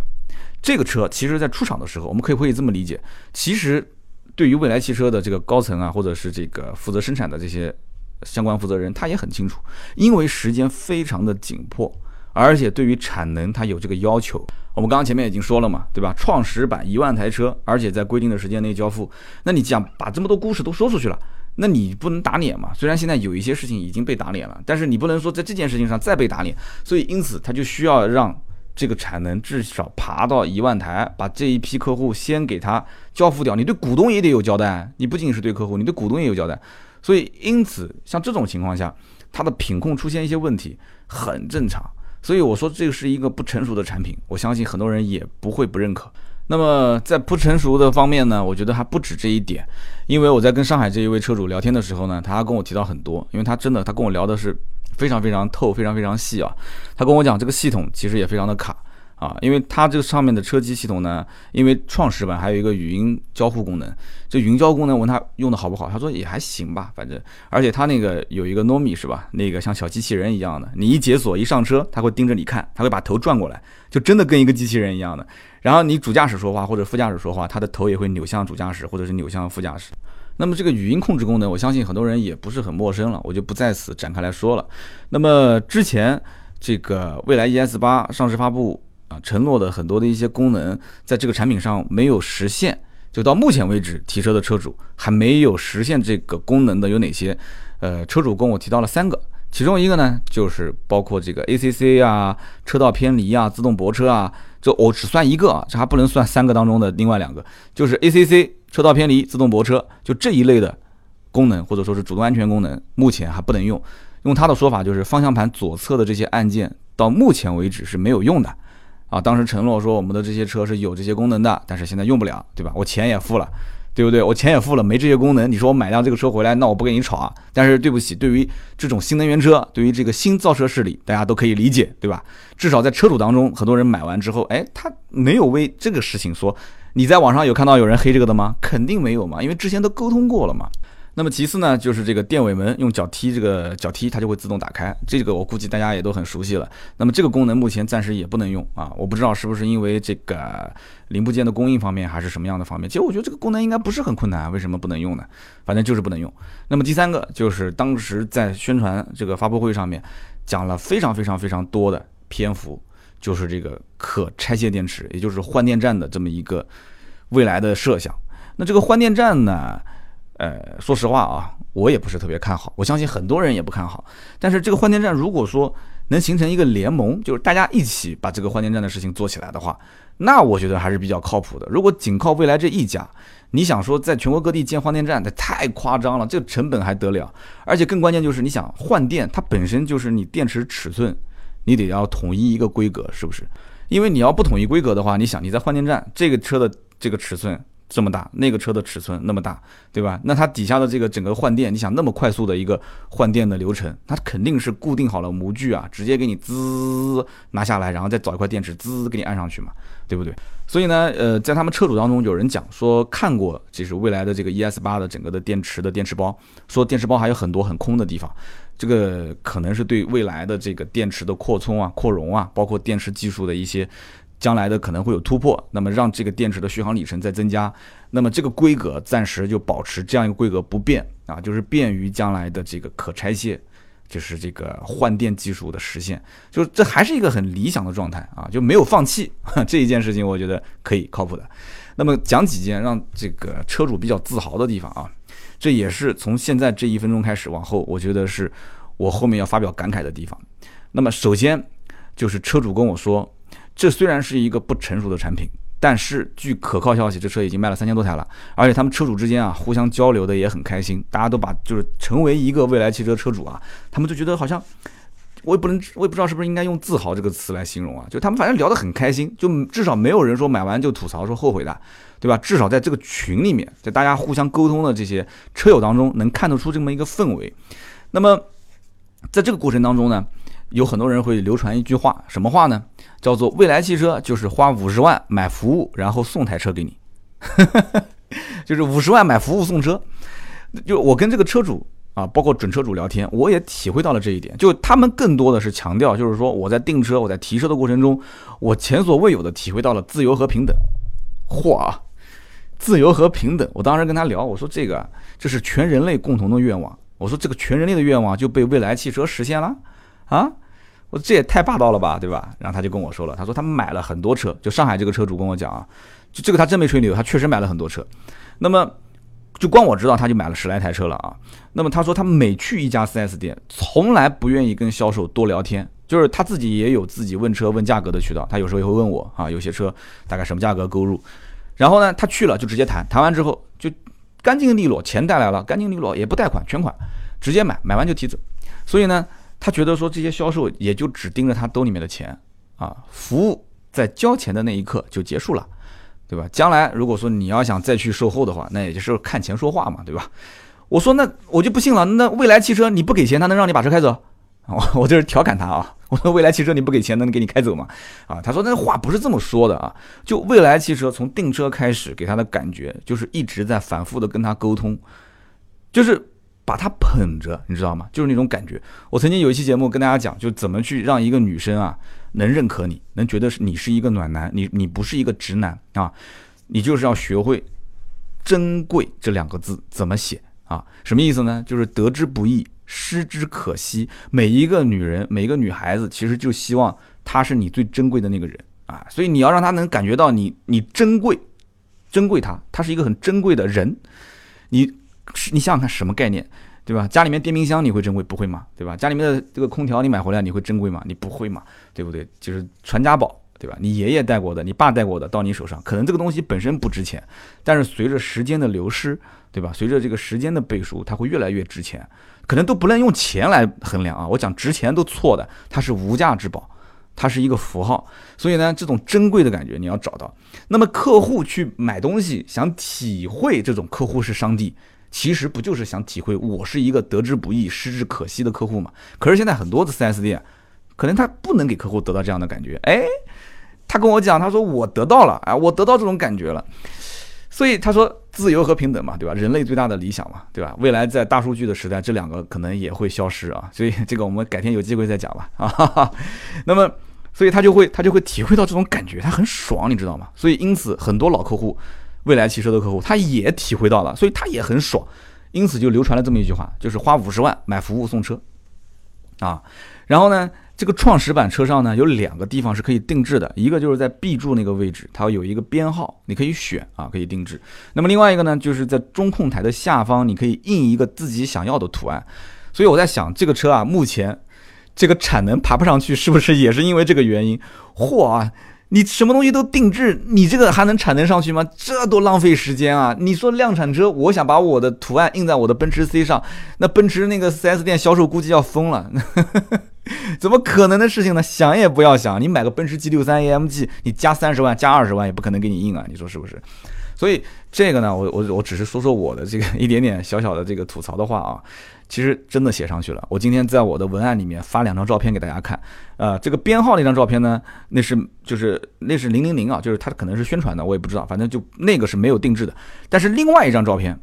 这个车其实在出厂的时候，我们可以可以这么理解，其实对于未来汽车的这个高层啊，或者是这个负责生产的这些相关负责人，他也很清楚，因为时间非常的紧迫。而且对于产能，他有这个要求。我们刚刚前面已经说了嘛，对吧？创始版一万台车，而且在规定的时间内交付。那你讲把这么多故事都说出去了，那你不能打脸嘛？虽然现在有一些事情已经被打脸了，但是你不能说在这件事情上再被打脸。所以因此，他就需要让这个产能至少爬到一万台，把这一批客户先给他交付掉。你对股东也得有交代，你不仅是对客户，你对股东也有交代。所以因此，像这种情况下。它的品控出现一些问题，很正常。所以我说这个是一个不成熟的产品，我相信很多人也不会不认可。那么在不成熟的方面呢，我觉得还不止这一点，因为我在跟上海这一位车主聊天的时候呢，他跟我提到很多，因为他真的他跟我聊的是非常非常透，非常非常细啊。他跟我讲这个系统其实也非常的卡。啊，因为它这个上面的车机系统呢，因为创始版还有一个语音交互功能，这语音交互功能问他用的好不好，他说也还行吧，反正，而且它那个有一个 Nomi 是吧，那个像小机器人一样的，你一解锁一上车，它会盯着你看，它会把头转过来，就真的跟一个机器人一样的。然后你主驾驶说话或者副驾驶说话，它的头也会扭向主驾驶或者是扭向副驾驶。那么这个语音控制功能，我相信很多人也不是很陌生了，我就不在此展开来说了。那么之前这个蔚来 ES 八上市发布。啊，承诺的很多的一些功能，在这个产品上没有实现，就到目前为止，提车的车主还没有实现这个功能的有哪些？呃，车主跟我提到了三个，其中一个呢，就是包括这个 ACC 啊、车道偏离啊、自动泊车啊，这我只算一个啊，这还不能算三个当中的另外两个，就是 ACC 车道偏离、自动泊车，就这一类的功能或者说是主动安全功能，目前还不能用。用他的说法，就是方向盘左侧的这些按键，到目前为止是没有用的。啊，当时承诺说我们的这些车是有这些功能的，但是现在用不了，对吧？我钱也付了，对不对？我钱也付了，没这些功能，你说我买辆这个车回来，那我不跟你吵啊。但是对不起，对于这种新能源车，对于这个新造车势力，大家都可以理解，对吧？至少在车主当中，很多人买完之后，哎，他没有为这个事情说，你在网上有看到有人黑这个的吗？肯定没有嘛，因为之前都沟通过了嘛。那么其次呢，就是这个电尾门用脚踢，这个脚踢它就会自动打开，这个我估计大家也都很熟悉了。那么这个功能目前暂时也不能用啊，我不知道是不是因为这个零部件的供应方面，还是什么样的方面。其实我觉得这个功能应该不是很困难，为什么不能用呢？反正就是不能用。那么第三个就是当时在宣传这个发布会上面讲了非常非常非常多的篇幅，就是这个可拆卸电池，也就是换电站的这么一个未来的设想。那这个换电站呢？呃，说实话啊，我也不是特别看好，我相信很多人也不看好。但是这个换电站如果说能形成一个联盟，就是大家一起把这个换电站的事情做起来的话，那我觉得还是比较靠谱的。如果仅靠未来这一家，你想说在全国各地建换电站，那太夸张了，这个成本还得了？而且更关键就是，你想换电，它本身就是你电池尺寸，你得要统一一个规格，是不是？因为你要不统一规格的话，你想你在换电站这个车的这个尺寸。这么大，那个车的尺寸那么大，对吧？那它底下的这个整个换电，你想那么快速的一个换电的流程，它肯定是固定好了模具啊，直接给你滋拿下来，然后再找一块电池滋给你按上去嘛，对不对？所以呢，呃，在他们车主当中有人讲说看过，就是未来的这个 ES 八的整个的电池的电池包，说电池包还有很多很空的地方，这个可能是对未来的这个电池的扩充啊、扩容啊，包括电池技术的一些。将来的可能会有突破，那么让这个电池的续航里程再增加，那么这个规格暂时就保持这样一个规格不变啊，就是便于将来的这个可拆卸，就是这个换电技术的实现，就这还是一个很理想的状态啊，就没有放弃 这一件事情，我觉得可以靠谱的。那么讲几件让这个车主比较自豪的地方啊，这也是从现在这一分钟开始往后，我觉得是我后面要发表感慨的地方。那么首先就是车主跟我说。这虽然是一个不成熟的产品，但是据可靠消息，这车已经卖了三千多台了，而且他们车主之间啊互相交流的也很开心，大家都把就是成为一个未来汽车车主啊，他们就觉得好像我也不能，我也不知道是不是应该用自豪这个词来形容啊，就他们反正聊得很开心，就至少没有人说买完就吐槽说后悔的，对吧？至少在这个群里面，在大家互相沟通的这些车友当中，能看得出这么一个氛围。那么在这个过程当中呢？有很多人会流传一句话，什么话呢？叫做未来汽车就是花五十万买服务，然后送台车给你，就是五十万买服务送车。就我跟这个车主啊，包括准车主聊天，我也体会到了这一点。就他们更多的是强调，就是说我在订车、我在提车的过程中，我前所未有的体会到了自由和平等。嚯，自由和平等！我当时跟他聊，我说这个这是全人类共同的愿望。我说这个全人类的愿望就被未来汽车实现了。啊，我这也太霸道了吧，对吧？然后他就跟我说了，他说他买了很多车，就上海这个车主跟我讲啊，就这个他真没吹牛，他确实买了很多车。那么就光我知道他就买了十来台车了啊。那么他说他每去一家 4S 店，从来不愿意跟销售多聊天，就是他自己也有自己问车问价格的渠道，他有时候也会问我啊，有些车大概什么价格购入。然后呢，他去了就直接谈，谈完之后就干净利落，钱带来了，干净利落，也不贷款，全款直接买，买完就提走。所以呢，他觉得说这些销售也就只盯着他兜里面的钱啊，服务在交钱的那一刻就结束了，对吧？将来如果说你要想再去售后的话，那也就是看钱说话嘛，对吧？我说那我就不信了，那未来汽车你不给钱，他能让你把车开走？我 我就是调侃他啊，我说未来汽车你不给钱能给你开走吗？啊，他说那话不是这么说的啊，就未来汽车从订车开始给他的感觉就是一直在反复的跟他沟通，就是把他捧着，你知道吗？就是那种感觉。我曾经有一期节目跟大家讲，就怎么去让一个女生啊能认可你，能觉得是你是一个暖男，你你不是一个直男啊，你就是要学会珍贵这两个字怎么写啊？什么意思呢？就是得之不易。失之可惜。每一个女人，每一个女孩子，其实就希望她是你最珍贵的那个人啊！所以你要让她能感觉到你，你珍贵，珍贵她，她是一个很珍贵的人。你，你想想看，什么概念，对吧？家里面电冰箱你会珍贵不会吗？对吧？家里面的这个空调你买回来你会珍贵吗？你不会嘛？对不对？就是传家宝，对吧？你爷爷带过的，你爸带过的，到你手上，可能这个东西本身不值钱，但是随着时间的流失，对吧？随着这个时间的背书，它会越来越值钱。可能都不能用钱来衡量啊！我讲值钱都错的，它是无价之宝，它是一个符号。所以呢，这种珍贵的感觉你要找到。那么客户去买东西，想体会这种客户是上帝，其实不就是想体会我是一个得之不易、失之可惜的客户嘛？可是现在很多的 4S 店，可能他不能给客户得到这样的感觉。哎，他跟我讲，他说我得到了，啊，我得到这种感觉了。所以他说自由和平等嘛，对吧？人类最大的理想嘛，对吧？未来在大数据的时代，这两个可能也会消失啊。所以这个我们改天有机会再讲吧。啊，那么，所以他就会他就会体会到这种感觉，他很爽，你知道吗？所以因此很多老客户，未来汽车的客户，他也体会到了，所以他也很爽。因此就流传了这么一句话，就是花五十万买服务送车，啊，然后呢？这个创始版车上呢，有两个地方是可以定制的，一个就是在 B 柱那个位置，它有一个编号，你可以选啊，可以定制。那么另外一个呢，就是在中控台的下方，你可以印一个自己想要的图案。所以我在想，这个车啊，目前这个产能爬不上去，是不是也是因为这个原因？嚯啊！你什么东西都定制，你这个还能产能上去吗？这多浪费时间啊！你说量产车，我想把我的图案印在我的奔驰 C 上，那奔驰那个 4S 店销售估计要疯了。怎么可能的事情呢？想也不要想，你买个奔驰 G63 AMG，你加三十万、加二十万也不可能给你印啊！你说是不是？所以这个呢，我我我只是说说我的这个一点点小小的这个吐槽的话啊，其实真的写上去了。我今天在我的文案里面发两张照片给大家看，呃，这个编号那张照片呢，那是就是那是零零零啊，就是它可能是宣传的，我也不知道，反正就那个是没有定制的。但是另外一张照片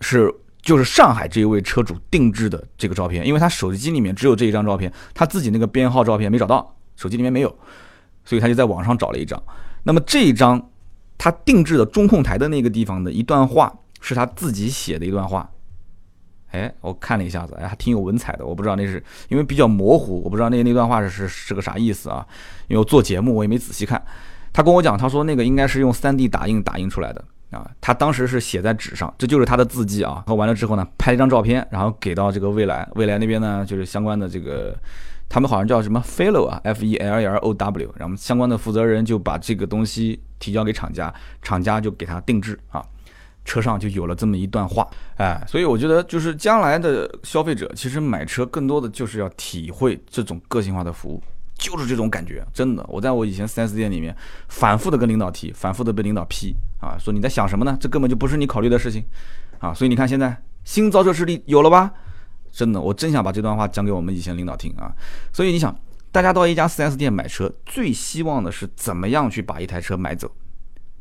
是。就是上海这一位车主定制的这个照片，因为他手机里面只有这一张照片，他自己那个编号照片没找到，手机里面没有，所以他就在网上找了一张。那么这一张他定制的中控台的那个地方的一段话，是他自己写的一段话。哎，我看了一下子，哎，还挺有文采的。我不知道那是因为比较模糊，我不知道那那段话是是是个啥意思啊？因为我做节目我也没仔细看。他跟我讲，他说那个应该是用 3D 打印打印出来的。啊，他当时是写在纸上，这就是他的字迹啊。然后完了之后呢，拍一张照片，然后给到这个未来，未来那边呢就是相关的这个，他们好像叫什么 Fellow 啊，F E L L O W，然后相关的负责人就把这个东西提交给厂家，厂家就给他定制啊，车上就有了这么一段话，哎，所以我觉得就是将来的消费者其实买车更多的就是要体会这种个性化的服务。就是这种感觉，真的。我在我以前 4S 店里面，反复的跟领导提，反复的被领导批啊，说你在想什么呢？这根本就不是你考虑的事情啊。所以你看现在新造车势力有了吧？真的，我真想把这段话讲给我们以前领导听啊。所以你想，大家到一家 4S 店买车，最希望的是怎么样去把一台车买走？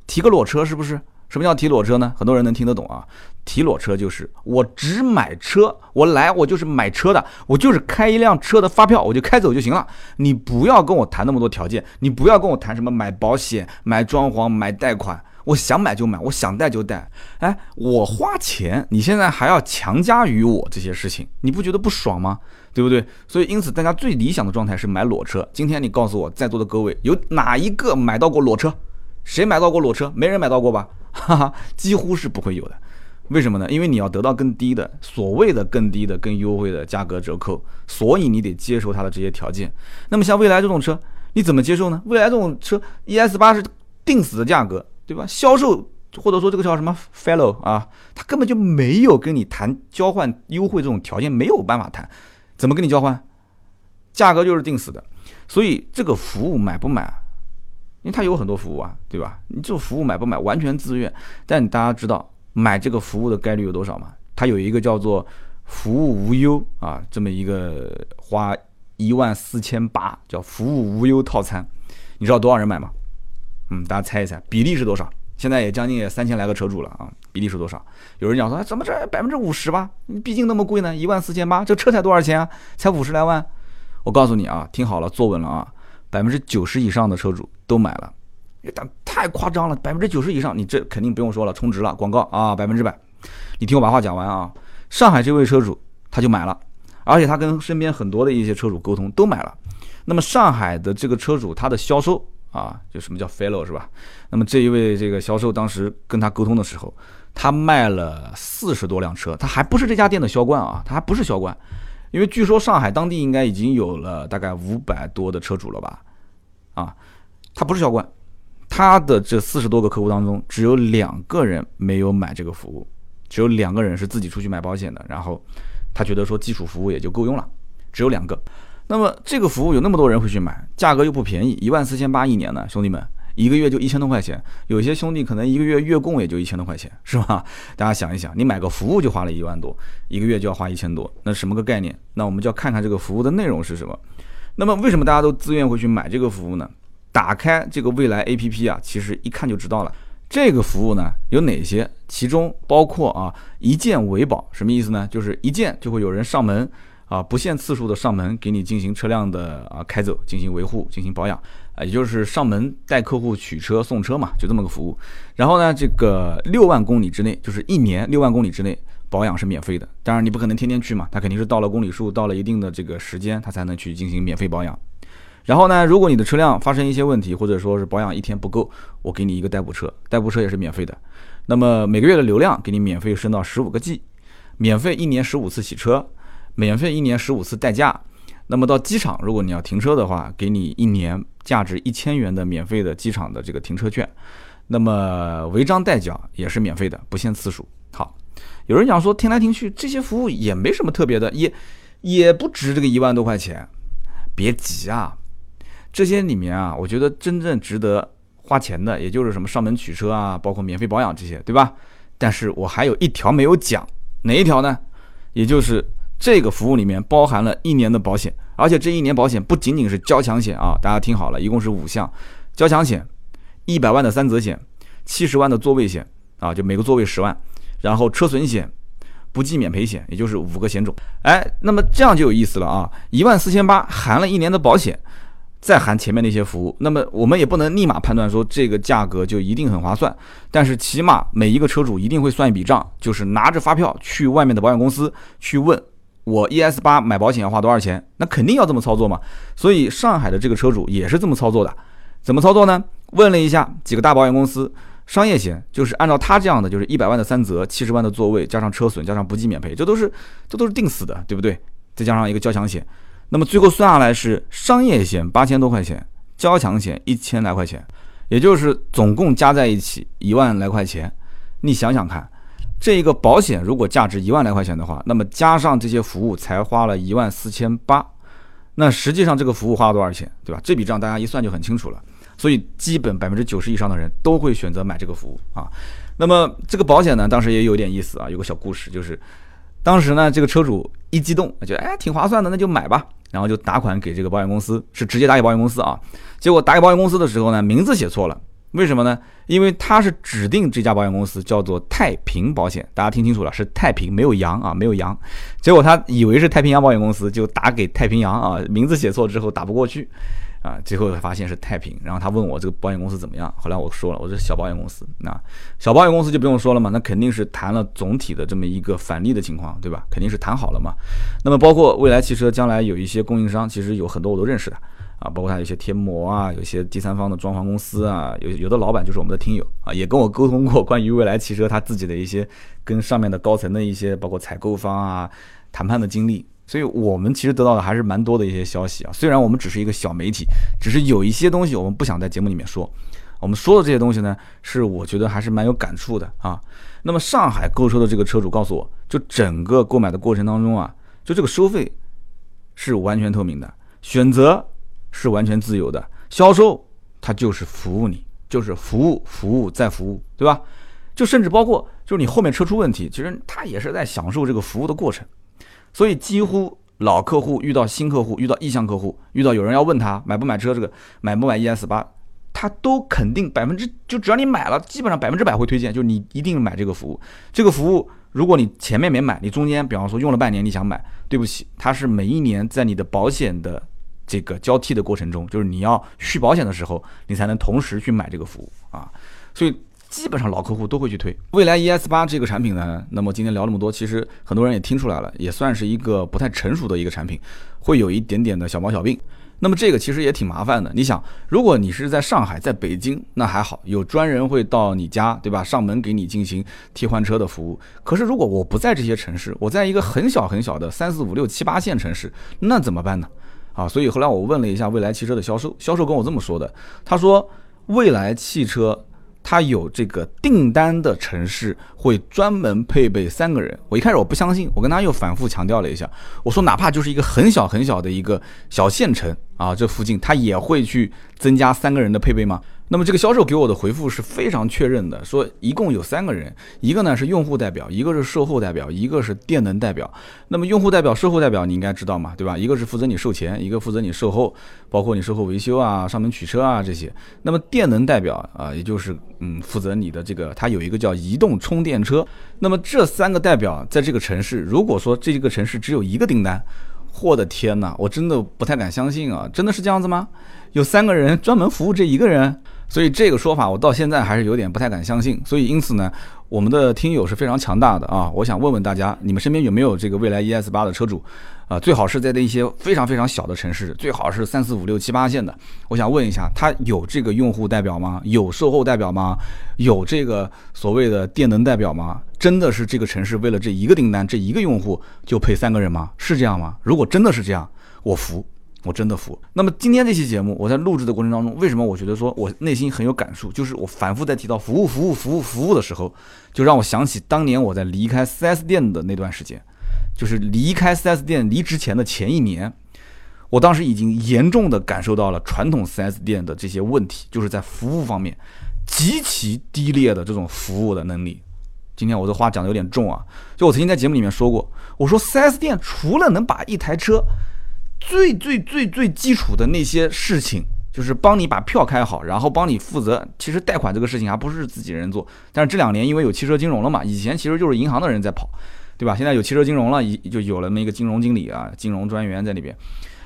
提个裸车是不是？什么叫提裸车呢？很多人能听得懂啊。提裸车就是我只买车，我来我就是买车的，我就是开一辆车的发票，我就开走就行了。你不要跟我谈那么多条件，你不要跟我谈什么买保险、买装潢、买贷款，我想买就买，我想贷就贷。哎，我花钱，你现在还要强加于我这些事情，你不觉得不爽吗？对不对？所以因此，大家最理想的状态是买裸车。今天你告诉我，在座的各位有哪一个买到过裸车？谁买到过裸车？没人买到过吧？哈哈，几乎是不会有的。为什么呢？因为你要得到更低的所谓的更低的、更优惠的价格折扣，所以你得接受它的这些条件。那么像蔚来这种车，你怎么接受呢？蔚来这种车，ES 八是定死的价格，对吧？销售或者说这个叫什么 Fellow 啊，他根本就没有跟你谈交换优惠这种条件，没有办法谈。怎么跟你交换？价格就是定死的，所以这个服务买不买？因为它有很多服务啊，对吧？你这服务买不买完全自愿，但大家知道买这个服务的概率有多少吗？它有一个叫做服务无忧啊，这么一个花一万四千八叫服务无忧套餐，你知道多少人买吗？嗯，大家猜一猜比例是多少？现在也将近三千来个车主了啊，比例是多少？有人讲说怎么这百分之五十吧？毕竟那么贵呢，一万四千八，这车才多少钱啊？才五十来万。我告诉你啊，听好了，坐稳了啊，百分之九十以上的车主都买了，但太夸张了，百分之九十以上，你这肯定不用说了，充值了，广告啊，百分之百。你听我把话讲完啊，上海这位车主他就买了，而且他跟身边很多的一些车主沟通都买了。那么上海的这个车主他的销售啊，就什么叫 fellow 是吧？那么这一位这个销售当时跟他沟通的时候，他卖了四十多辆车，他还不是这家店的销冠啊，他还不是销冠。因为据说上海当地应该已经有了大概五百多的车主了吧，啊，他不是销冠，他的这四十多个客户当中只有两个人没有买这个服务，只有两个人是自己出去买保险的，然后他觉得说基础服务也就够用了，只有两个，那么这个服务有那么多人会去买，价格又不便宜，一万四千八一年呢，兄弟们。一个月就一千多块钱，有些兄弟可能一个月月供也就一千多块钱，是吧？大家想一想，你买个服务就花了一万多，一个月就要花一千多，那什么个概念？那我们就要看看这个服务的内容是什么。那么为什么大家都自愿会去买这个服务呢？打开这个未来 APP 啊，其实一看就知道了，这个服务呢有哪些？其中包括啊一键维保，什么意思呢？就是一键就会有人上门啊，不限次数的上门给你进行车辆的啊开走，进行维护，进行保养。啊，也就是上门带客户取车送车嘛，就这么个服务。然后呢，这个六万公里之内，就是一年六万公里之内保养是免费的。当然你不可能天天去嘛，他肯定是到了公里数到了一定的这个时间，他才能去进行免费保养。然后呢，如果你的车辆发生一些问题，或者说是保养一天不够，我给你一个代步车，代步车也是免费的。那么每个月的流量给你免费升到十五个 G，免费一年十五次洗车，免费一年十五次代驾。那么到机场，如果你要停车的话，给你一年价值一千元的免费的机场的这个停车券。那么违章代缴也是免费的，不限次数。好，有人讲说听来听去这些服务也没什么特别的，也也不值这个一万多块钱。别急啊，这些里面啊，我觉得真正值得花钱的，也就是什么上门取车啊，包括免费保养这些，对吧？但是我还有一条没有讲，哪一条呢？也就是。这个服务里面包含了一年的保险，而且这一年保险不仅仅是交强险啊，大家听好了，一共是五项：交强险、一百万的三责险、七十万的座位险啊，就每个座位十万，然后车损险、不计免赔险，也就是五个险种。哎，那么这样就有意思了啊，一万四千八含了一年的保险，再含前面那些服务，那么我们也不能立马判断说这个价格就一定很划算，但是起码每一个车主一定会算一笔账，就是拿着发票去外面的保险公司去问。我 ES 八买保险要花多少钱？那肯定要这么操作嘛。所以上海的这个车主也是这么操作的。怎么操作呢？问了一下几个大保险公司，商业险就是按照他这样的，就是一百万的三责，七十万的座位，加上车损，加上不计免赔，这都是这都是定死的，对不对？再加上一个交强险，那么最后算下来是商业险八千多块钱，交强险一千来块钱，也就是总共加在一起一万来块钱。你想想看。这一个保险如果价值一万来块钱的话，那么加上这些服务才花了一万四千八，那实际上这个服务花了多少钱，对吧？这笔账大家一算就很清楚了。所以基本百分之九十以上的人都会选择买这个服务啊。那么这个保险呢，当时也有点意思啊，有个小故事，就是当时呢这个车主一激动，觉得哎挺划算的，那就买吧，然后就打款给这个保险公司，是直接打给保险公司啊。结果打给保险公司的时候呢，名字写错了。为什么呢？因为他是指定这家保险公司叫做太平保险，大家听清楚了，是太平，没有洋啊，没有洋。结果他以为是太平洋保险公司，就打给太平洋啊，名字写错之后打不过去，啊，最后发现是太平。然后他问我这个保险公司怎么样，后来我说了，我是小保险公司，那小保险公司就不用说了嘛，那肯定是谈了总体的这么一个返利的情况，对吧？肯定是谈好了嘛。那么包括未来汽车将来有一些供应商，其实有很多我都认识的。啊，包括他有些贴膜啊，有些第三方的装潢公司啊，有有的老板就是我们的听友啊，也跟我沟通过关于未来汽车他自己的一些跟上面的高层的一些包括采购方啊谈判的经历，所以我们其实得到的还是蛮多的一些消息啊。虽然我们只是一个小媒体，只是有一些东西我们不想在节目里面说，我们说的这些东西呢，是我觉得还是蛮有感触的啊。那么上海购车的这个车主告诉我，就整个购买的过程当中啊，就这个收费。是完全透明的，选择是完全自由的，销售它就是服务你，就是服务，服务再服务，对吧？就甚至包括就是你后面车出问题，其实他也是在享受这个服务的过程。所以几乎老客户遇到新客户，遇到意向客户，遇到有人要问他买不买车，这个买不买 ES 八，他都肯定百分之就只要你买了，基本上百分之百会推荐，就是你一定买这个服务。这个服务如果你前面没买，你中间比方说用了半年，你想买，对不起，它是每一年在你的保险的这个交替的过程中，就是你要续保险的时候，你才能同时去买这个服务啊。所以。基本上老客户都会去推蔚来 ES 八这个产品呢。那么今天聊那么多，其实很多人也听出来了，也算是一个不太成熟的一个产品，会有一点点的小毛小病。那么这个其实也挺麻烦的。你想，如果你是在上海、在北京，那还好，有专人会到你家，对吧？上门给你进行替换车的服务。可是如果我不在这些城市，我在一个很小很小的三四五六七八线城市，那怎么办呢？啊，所以后来我问了一下蔚来汽车的销售，销售跟我这么说的，他说蔚来汽车。它有这个订单的城市会专门配备三个人。我一开始我不相信，我跟他又反复强调了一下，我说哪怕就是一个很小很小的一个小县城啊，这附近他也会去增加三个人的配备吗？那么这个销售给我的回复是非常确认的，说一共有三个人，一个呢是用户代表，一个是售后代表，一个是电能代表。那么用户代表、售后代表你应该知道嘛，对吧？一个是负责你售前，一个负责你售后，包括你售后维修啊、上门取车啊这些。那么电能代表啊，也就是嗯负责你的这个，它有一个叫移动充电车。那么这三个代表在这个城市，如果说这个城市只有一个订单，我的天哪，我真的不太敢相信啊！真的是这样子吗？有三个人专门服务这一个人？所以这个说法我到现在还是有点不太敢相信。所以因此呢，我们的听友是非常强大的啊！我想问问大家，你们身边有没有这个蔚来 ES 八的车主？啊，最好是在那些非常非常小的城市，最好是三四五六七八线的。我想问一下，他有这个用户代表吗？有售后代表吗？有这个所谓的电能代表吗？真的是这个城市为了这一个订单，这一个用户就配三个人吗？是这样吗？如果真的是这样，我服。我真的服。那么今天这期节目，我在录制的过程当中，为什么我觉得说我内心很有感触？就是我反复在提到服务、服务、服务、服务的时候，就让我想起当年我在离开 4S 店的那段时间，就是离开 4S 店离职前的前一年，我当时已经严重的感受到了传统 4S 店的这些问题，就是在服务方面极其低劣的这种服务的能力。今天我的话讲的有点重啊，就我曾经在节目里面说过，我说 4S 店除了能把一台车最最最最基础的那些事情，就是帮你把票开好，然后帮你负责。其实贷款这个事情还不是自己人做，但是这两年因为有汽车金融了嘛，以前其实就是银行的人在跑，对吧？现在有汽车金融了，一就有了那个金融经理啊，金融专员在里边。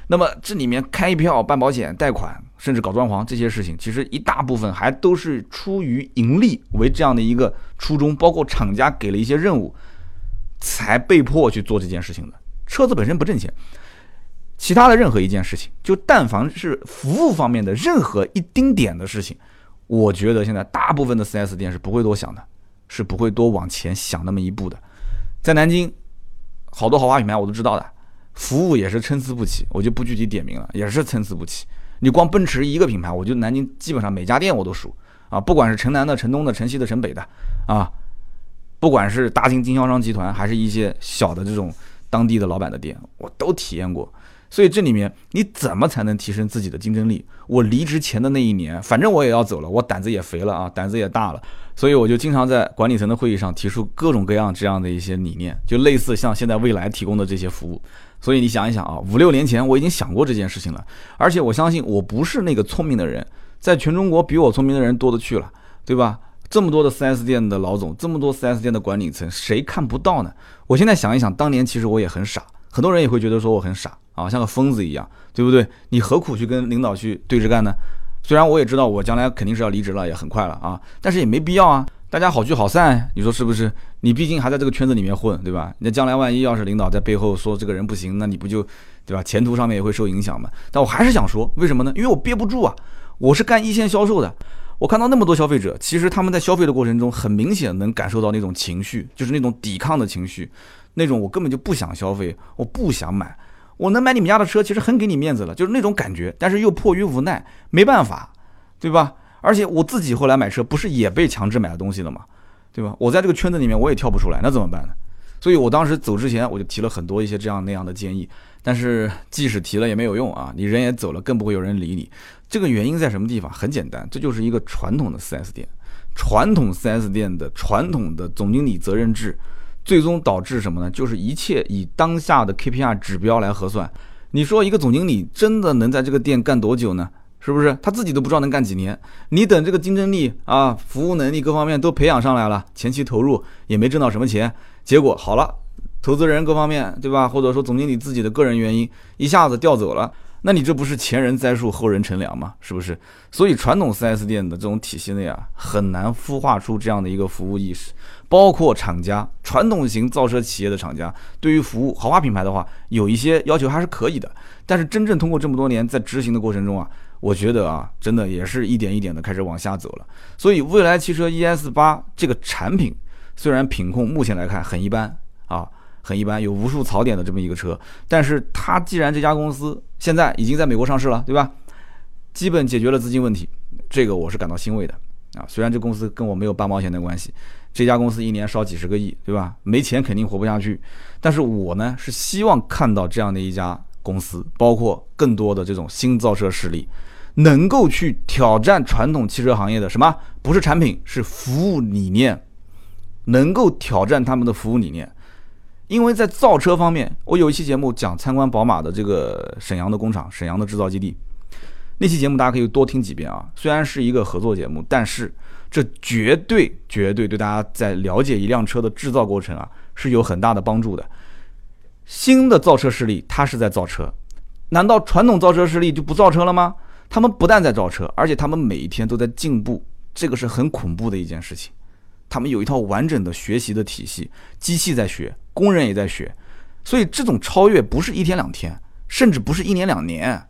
那么这里面开票、办保险、贷款，甚至搞装潢这些事情，其实一大部分还都是出于盈利为这样的一个初衷，包括厂家给了一些任务，才被迫去做这件事情的。车子本身不挣钱。其他的任何一件事情，就但凡是服务方面的任何一丁点的事情，我觉得现在大部分的 4S 店是不会多想的，是不会多往前想那么一步的。在南京，好多豪华品牌我都知道的，服务也是参差不齐，我就不具体点名了，也是参差不齐。你光奔驰一个品牌，我就南京基本上每家店我都熟啊，不管是城南的、城东的、城西的、城北的啊，不管是大型经销商集团，还是一些小的这种当地的老板的店，我都体验过。所以这里面你怎么才能提升自己的竞争力？我离职前的那一年，反正我也要走了，我胆子也肥了啊，胆子也大了，所以我就经常在管理层的会议上提出各种各样这样的一些理念，就类似像现在未来提供的这些服务。所以你想一想啊，五六年前我已经想过这件事情了，而且我相信我不是那个聪明的人，在全中国比我聪明的人多的去了，对吧？这么多的 4S 店的老总，这么多 4S 店的管理层，谁看不到呢？我现在想一想，当年其实我也很傻。很多人也会觉得说我很傻啊，像个疯子一样，对不对？你何苦去跟领导去对着干呢？虽然我也知道我将来肯定是要离职了，也很快了啊，但是也没必要啊。大家好聚好散，你说是不是？你毕竟还在这个圈子里面混，对吧？那将来万一要是领导在背后说这个人不行，那你不就，对吧？前途上面也会受影响嘛。但我还是想说，为什么呢？因为我憋不住啊。我是干一线销售的，我看到那么多消费者，其实他们在消费的过程中，很明显能感受到那种情绪，就是那种抵抗的情绪。那种我根本就不想消费，我不想买，我能买你们家的车，其实很给你面子了，就是那种感觉，但是又迫于无奈，没办法，对吧？而且我自己后来买车，不是也被强制买了东西了吗？对吧？我在这个圈子里面，我也跳不出来，那怎么办呢？所以我当时走之前，我就提了很多一些这样那样的建议。但是即使提了也没有用啊，你人也走了，更不会有人理你。这个原因在什么地方？很简单，这就是一个传统的 4S 店，传统 4S 店的传统的总经理责任制，最终导致什么呢？就是一切以当下的 KPI 指标来核算。你说一个总经理真的能在这个店干多久呢？是不是？他自己都不知道能干几年。你等这个竞争力啊、服务能力各方面都培养上来了，前期投入也没挣到什么钱，结果好了。投资人各方面对吧，或者说总经理自己的个人原因一下子调走了，那你这不是前人栽树后人乘凉吗？是不是？所以传统 4S 店的这种体系内啊，很难孵化出这样的一个服务意识。包括厂家，传统型造车企业的厂家，对于服务豪华品牌的话，有一些要求还是可以的。但是真正通过这么多年在执行的过程中啊，我觉得啊，真的也是一点一点的开始往下走了。所以未来汽车 ES 八这个产品，虽然品控目前来看很一般啊。很一般，有无数槽点的这么一个车，但是它既然这家公司现在已经在美国上市了，对吧？基本解决了资金问题，这个我是感到欣慰的啊。虽然这公司跟我没有半毛钱的关系，这家公司一年烧几十个亿，对吧？没钱肯定活不下去。但是我呢是希望看到这样的一家公司，包括更多的这种新造车势力，能够去挑战传统汽车行业的什么？不是产品，是服务理念，能够挑战他们的服务理念。因为在造车方面，我有一期节目讲参观宝马的这个沈阳的工厂、沈阳的制造基地，那期节目大家可以多听几遍啊。虽然是一个合作节目，但是这绝对绝对对大家在了解一辆车的制造过程啊是有很大的帮助的。新的造车势力它是在造车，难道传统造车势力就不造车了吗？他们不但在造车，而且他们每一天都在进步，这个是很恐怖的一件事情。他们有一套完整的学习的体系，机器在学。工人也在学，所以这种超越不是一天两天，甚至不是一年两年，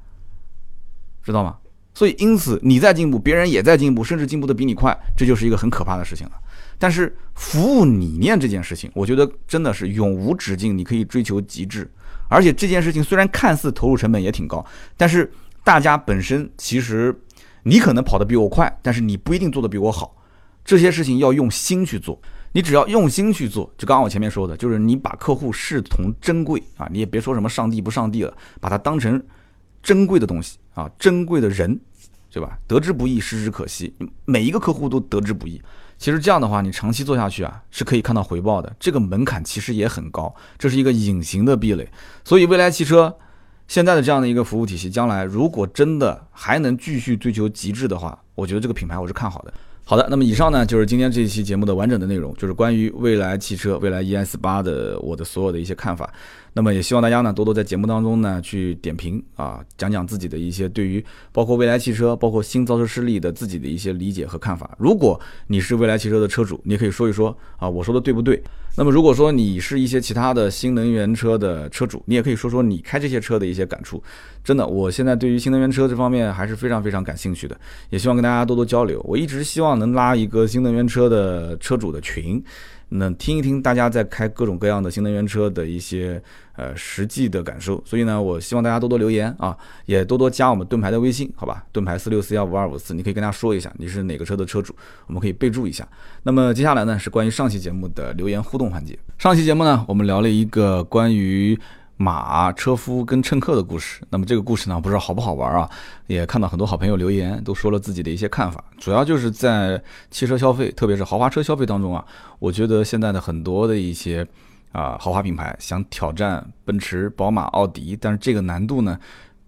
知道吗？所以因此你在进步，别人也在进步，甚至进步的比你快，这就是一个很可怕的事情了。但是服务理念这件事情，我觉得真的是永无止境，你可以追求极致。而且这件事情虽然看似投入成本也挺高，但是大家本身其实你可能跑得比我快，但是你不一定做得比我好。这些事情要用心去做。你只要用心去做，就刚刚我前面说的，就是你把客户视同珍贵啊，你也别说什么上帝不上帝了，把它当成珍贵的东西啊，珍贵的人，对吧？得之不易，失之可惜，每一个客户都得之不易。其实这样的话，你长期做下去啊，是可以看到回报的。这个门槛其实也很高，这是一个隐形的壁垒。所以，未来汽车现在的这样的一个服务体系，将来如果真的还能继续追求极致的话，我觉得这个品牌我是看好的。好的，那么以上呢就是今天这一期节目的完整的内容，就是关于未来汽车、未来 ES 八的我的所有的一些看法。那么也希望大家呢多多在节目当中呢去点评啊，讲讲自己的一些对于包括未来汽车、包括新造车势力的自己的一些理解和看法。如果你是未来汽车的车主，你也可以说一说啊，我说的对不对？那么如果说你是一些其他的新能源车的车主，你也可以说说你开这些车的一些感触。真的，我现在对于新能源车这方面还是非常非常感兴趣的，也希望跟大家多多交流。我一直希望能拉一个新能源车的车主的群。那听一听大家在开各种各样的新能源车的一些呃实际的感受，所以呢，我希望大家多多留言啊，也多多加我们盾牌的微信，好吧？盾牌四六四幺五二五四，你可以跟大家说一下你是哪个车的车主，我们可以备注一下。那么接下来呢，是关于上期节目的留言互动环节。上期节目呢，我们聊了一个关于。马车夫跟乘客的故事，那么这个故事呢，不知道好不好玩啊？也看到很多好朋友留言，都说了自己的一些看法。主要就是在汽车消费，特别是豪华车消费当中啊，我觉得现在的很多的一些啊豪华品牌想挑战奔驰、宝马、奥迪，但是这个难度呢？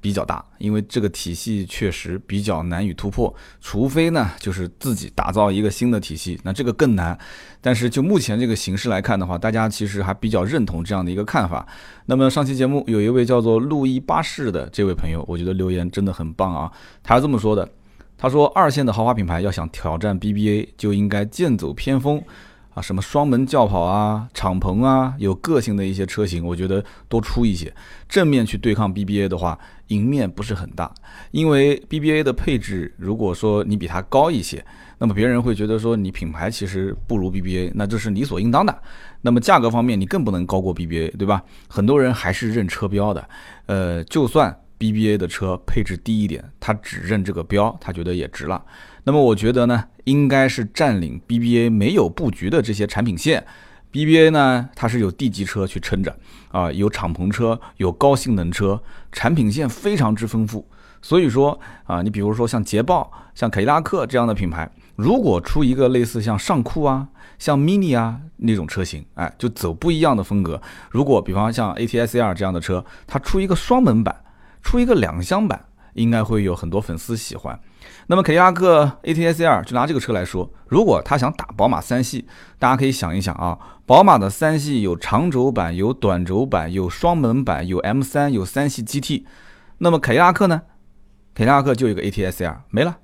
比较大，因为这个体系确实比较难以突破，除非呢就是自己打造一个新的体系，那这个更难。但是就目前这个形势来看的话，大家其实还比较认同这样的一个看法。那么上期节目有一位叫做路易巴士的这位朋友，我觉得留言真的很棒啊，他是这么说的：他说二线的豪华品牌要想挑战 BBA，就应该剑走偏锋。啊，什么双门轿跑啊，敞篷啊，有个性的一些车型，我觉得多出一些。正面去对抗 BBA 的话，赢面不是很大，因为 BBA 的配置，如果说你比它高一些，那么别人会觉得说你品牌其实不如 BBA，那这是理所应当的。那么价格方面，你更不能高过 BBA，对吧？很多人还是认车标的，呃，就算 BBA 的车配置低一点，他只认这个标，他觉得也值了。那么我觉得呢，应该是占领 BBA 没有布局的这些产品线，BBA 呢，它是有 D 级车去撑着啊，有敞篷车，有高性能车，产品线非常之丰富。所以说啊，你比如说像捷豹、像凯迪拉克这样的品牌，如果出一个类似像尚酷啊、像 Mini 啊那种车型，哎，就走不一样的风格。如果比方像 ATS-R 这样的车，它出一个双门版，出一个两厢版，应该会有很多粉丝喜欢。那么凯迪拉克 ATS-R 就拿这个车来说，如果他想打宝马三系，大家可以想一想啊，宝马的三系有长轴版、有短轴版、有双门版、有 M3、有三系 GT，那么凯迪拉克呢？凯迪拉克就一个 ATS-R 没了，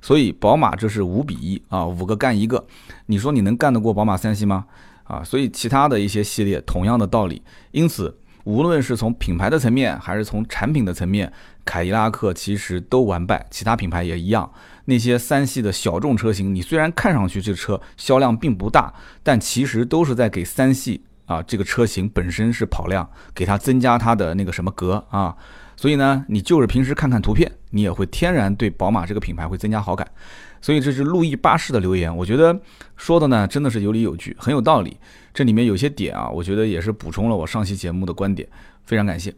所以宝马这是五比一啊，五个干一个，你说你能干得过宝马三系吗？啊，所以其他的一些系列同样的道理，因此。无论是从品牌的层面，还是从产品的层面，凯迪拉克其实都完败，其他品牌也一样。那些三系的小众车型，你虽然看上去这车销量并不大，但其实都是在给三系啊这个车型本身是跑量，给它增加它的那个什么格啊。所以呢，你就是平时看看图片，你也会天然对宝马这个品牌会增加好感。所以这是路易巴士的留言，我觉得说的呢真的是有理有据，很有道理。这里面有些点啊，我觉得也是补充了我上期节目的观点，非常感谢。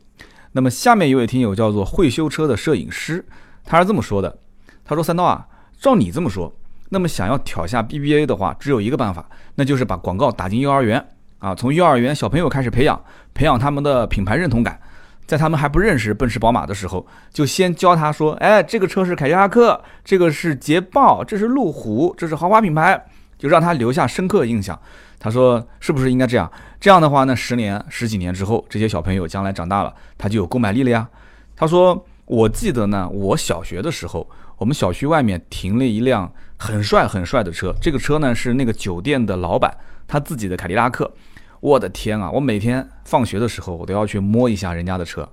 那么下面一位听友叫做会修车的摄影师，他是这么说的：他说三刀啊，照你这么说，那么想要挑下 BBA 的话，只有一个办法，那就是把广告打进幼儿园啊，从幼儿园小朋友开始培养，培养他们的品牌认同感，在他们还不认识奔驰、宝马的时候，就先教他说，哎，这个车是凯迪拉克，这个是捷豹，这是路虎，这是豪华品牌，就让他留下深刻印象。他说：“是不是应该这样？这样的话呢，十年、十几年之后，这些小朋友将来长大了，他就有购买力了呀。”他说：“我记得呢，我小学的时候，我们小区外面停了一辆很帅很帅的车，这个车呢是那个酒店的老板他自己的凯迪拉克。我的天啊！我每天放学的时候，我都要去摸一下人家的车，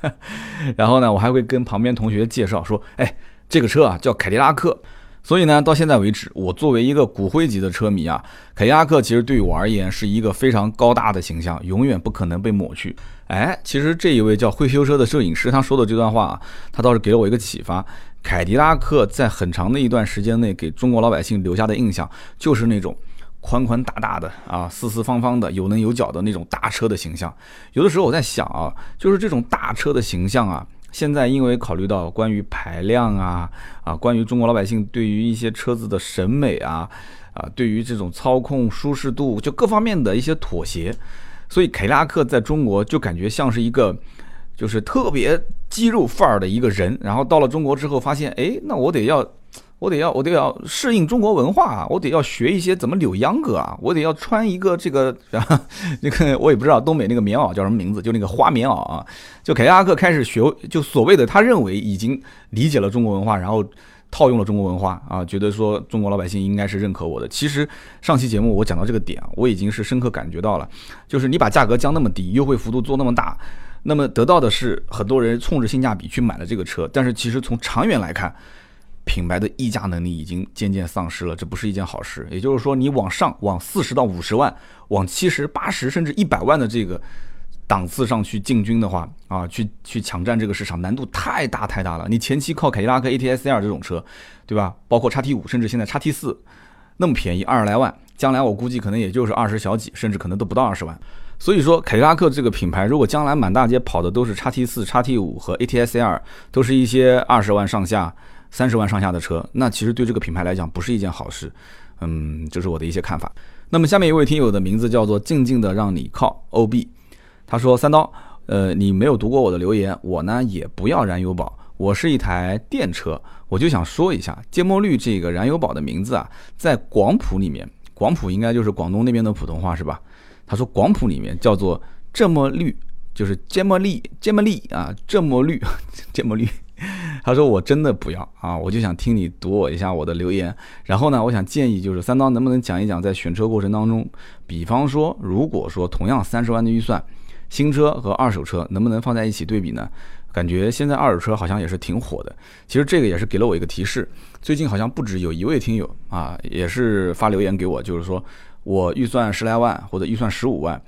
然后呢，我还会跟旁边同学介绍说：‘哎，这个车啊叫凯迪拉克。’”所以呢，到现在为止，我作为一个骨灰级的车迷啊，凯迪拉克其实对于我而言是一个非常高大的形象，永远不可能被抹去。哎，其实这一位叫会修车的摄影师他说的这段话啊，他倒是给了我一个启发。凯迪拉克在很长的一段时间内给中国老百姓留下的印象，就是那种宽宽大大的啊，四四方方的，有棱有角的那种大车的形象。有的时候我在想啊，就是这种大车的形象啊。现在因为考虑到关于排量啊啊，关于中国老百姓对于一些车子的审美啊啊，对于这种操控舒适度就各方面的一些妥协，所以凯迪拉克在中国就感觉像是一个就是特别肌肉范儿的一个人，然后到了中国之后发现，哎，那我得要。我得要，我得要适应中国文化啊！我得要学一些怎么扭秧歌啊！我得要穿一个这个，那个我也不知道东北那个棉袄叫什么名字，就那个花棉袄啊！就凯迪拉克开始学，就所谓的他认为已经理解了中国文化，然后套用了中国文化啊，觉得说中国老百姓应该是认可我的。其实上期节目我讲到这个点，我已经是深刻感觉到了，就是你把价格降那么低，优惠幅度做那么大，那么得到的是很多人冲着性价比去买了这个车，但是其实从长远来看。品牌的溢价能力已经渐渐丧失了，这不是一件好事。也就是说，你往上往四十到五十万，往七十八十甚至一百万的这个档次上去进军的话，啊，去去抢占这个市场，难度太大太大了。你前期靠凯迪拉克 ATS-R 这种车，对吧？包括叉 T 五，甚至现在叉 T 四那么便宜，二十来万，将来我估计可能也就是二十小几，甚至可能都不到二十万。所以说，凯迪拉克这个品牌，如果将来满大街跑的都是叉 T 四、叉 T 五和 ATS-R，都是一些二十万上下。三十万上下的车，那其实对这个品牌来讲不是一件好事，嗯，这是我的一些看法。那么下面一位听友的名字叫做静静的让你靠 O B，他说三刀，呃，你没有读过我的留言，我呢也不要燃油宝，我是一台电车，我就想说一下芥末绿这个燃油宝的名字啊，在广普里面，广普应该就是广东那边的普通话是吧？他说广普里面叫做这么绿，就是芥末绿，芥末绿啊，这么绿，芥末绿。他说：“我真的不要啊，我就想听你读我一下我的留言。然后呢，我想建议就是三刀能不能讲一讲在选车过程当中，比方说如果说同样三十万的预算，新车和二手车能不能放在一起对比呢？感觉现在二手车好像也是挺火的。其实这个也是给了我一个提示。最近好像不止有一位听友啊，也是发留言给我，就是说我预算十来万或者预算十五万。”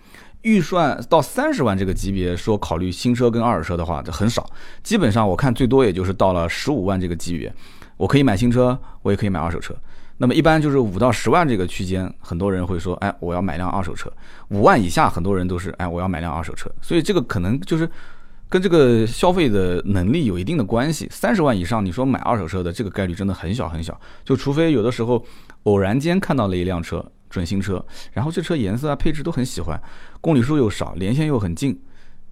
预算到三十万这个级别，说考虑新车跟二手车的话，这很少。基本上我看最多也就是到了十五万这个级别，我可以买新车，我也可以买二手车。那么一般就是五到十万这个区间，很多人会说，哎，我要买辆二手车。五万以下，很多人都是，哎，我要买辆二手车。所以这个可能就是跟这个消费的能力有一定的关系。三十万以上，你说买二手车的这个概率真的很小很小，就除非有的时候偶然间看到了一辆车，准新车，然后这车颜色啊、配置都很喜欢，公里数又少，连线又很近，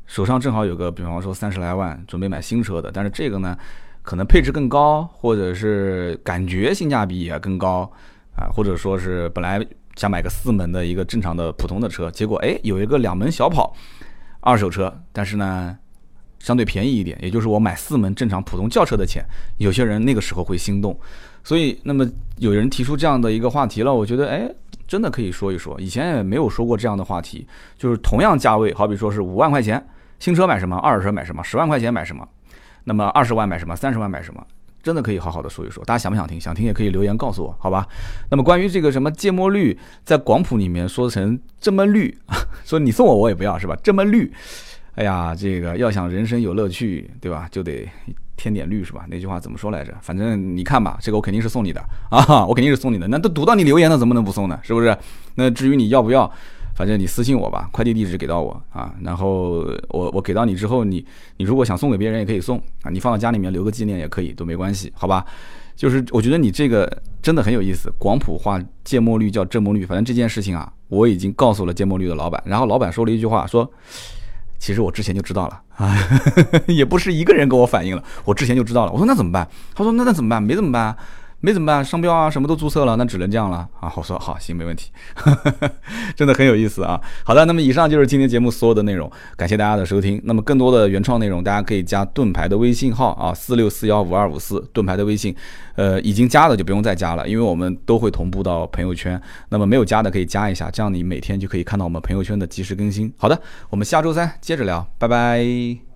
手上正好有个，比方说三十来万准备买新车的，但是这个呢？可能配置更高，或者是感觉性价比也更高啊，或者说是本来想买个四门的一个正常的普通的车，结果哎有一个两门小跑二手车，但是呢相对便宜一点，也就是我买四门正常普通轿车的钱，有些人那个时候会心动，所以那么有人提出这样的一个话题了，我觉得哎真的可以说一说，以前也没有说过这样的话题，就是同样价位，好比说是五万块钱新车买什么，二手车买什么，十万块钱买什么。那么二十万买什么？三十万买什么？真的可以好好的说一说。大家想不想听？想听也可以留言告诉我，好吧？那么关于这个什么芥末绿，在广谱里面说成这么绿，说你送我我也不要是吧？这么绿，哎呀，这个要想人生有乐趣，对吧？就得添点绿是吧？那句话怎么说来着？反正你看吧，这个我肯定是送你的啊，我肯定是送你的。那都读到你留言了，怎么能不送呢？是不是？那至于你要不要？反正你私信我吧，快递地址给到我啊，然后我我给到你之后，你你如果想送给别人也可以送啊，你放到家里面留个纪念也可以，都没关系，好吧？就是我觉得你这个真的很有意思，广普话芥末绿叫正末绿，反正这件事情啊，我已经告诉了芥末绿的老板，然后老板说了一句话，说其实我之前就知道了啊，也不是一个人跟我反映了，我之前就知道了。我说那怎么办？他说那那怎么办？没怎么办？没怎么办？商标啊，什么都注册了，那只能这样了啊！我说好，行，没问题，真的很有意思啊。好的，那么以上就是今天节目所有的内容，感谢大家的收听。那么更多的原创内容，大家可以加盾牌的微信号啊，四六四幺五二五四，盾牌的微信，呃，已经加的就不用再加了，因为我们都会同步到朋友圈。那么没有加的可以加一下，这样你每天就可以看到我们朋友圈的及时更新。好的，我们下周三接着聊，拜拜。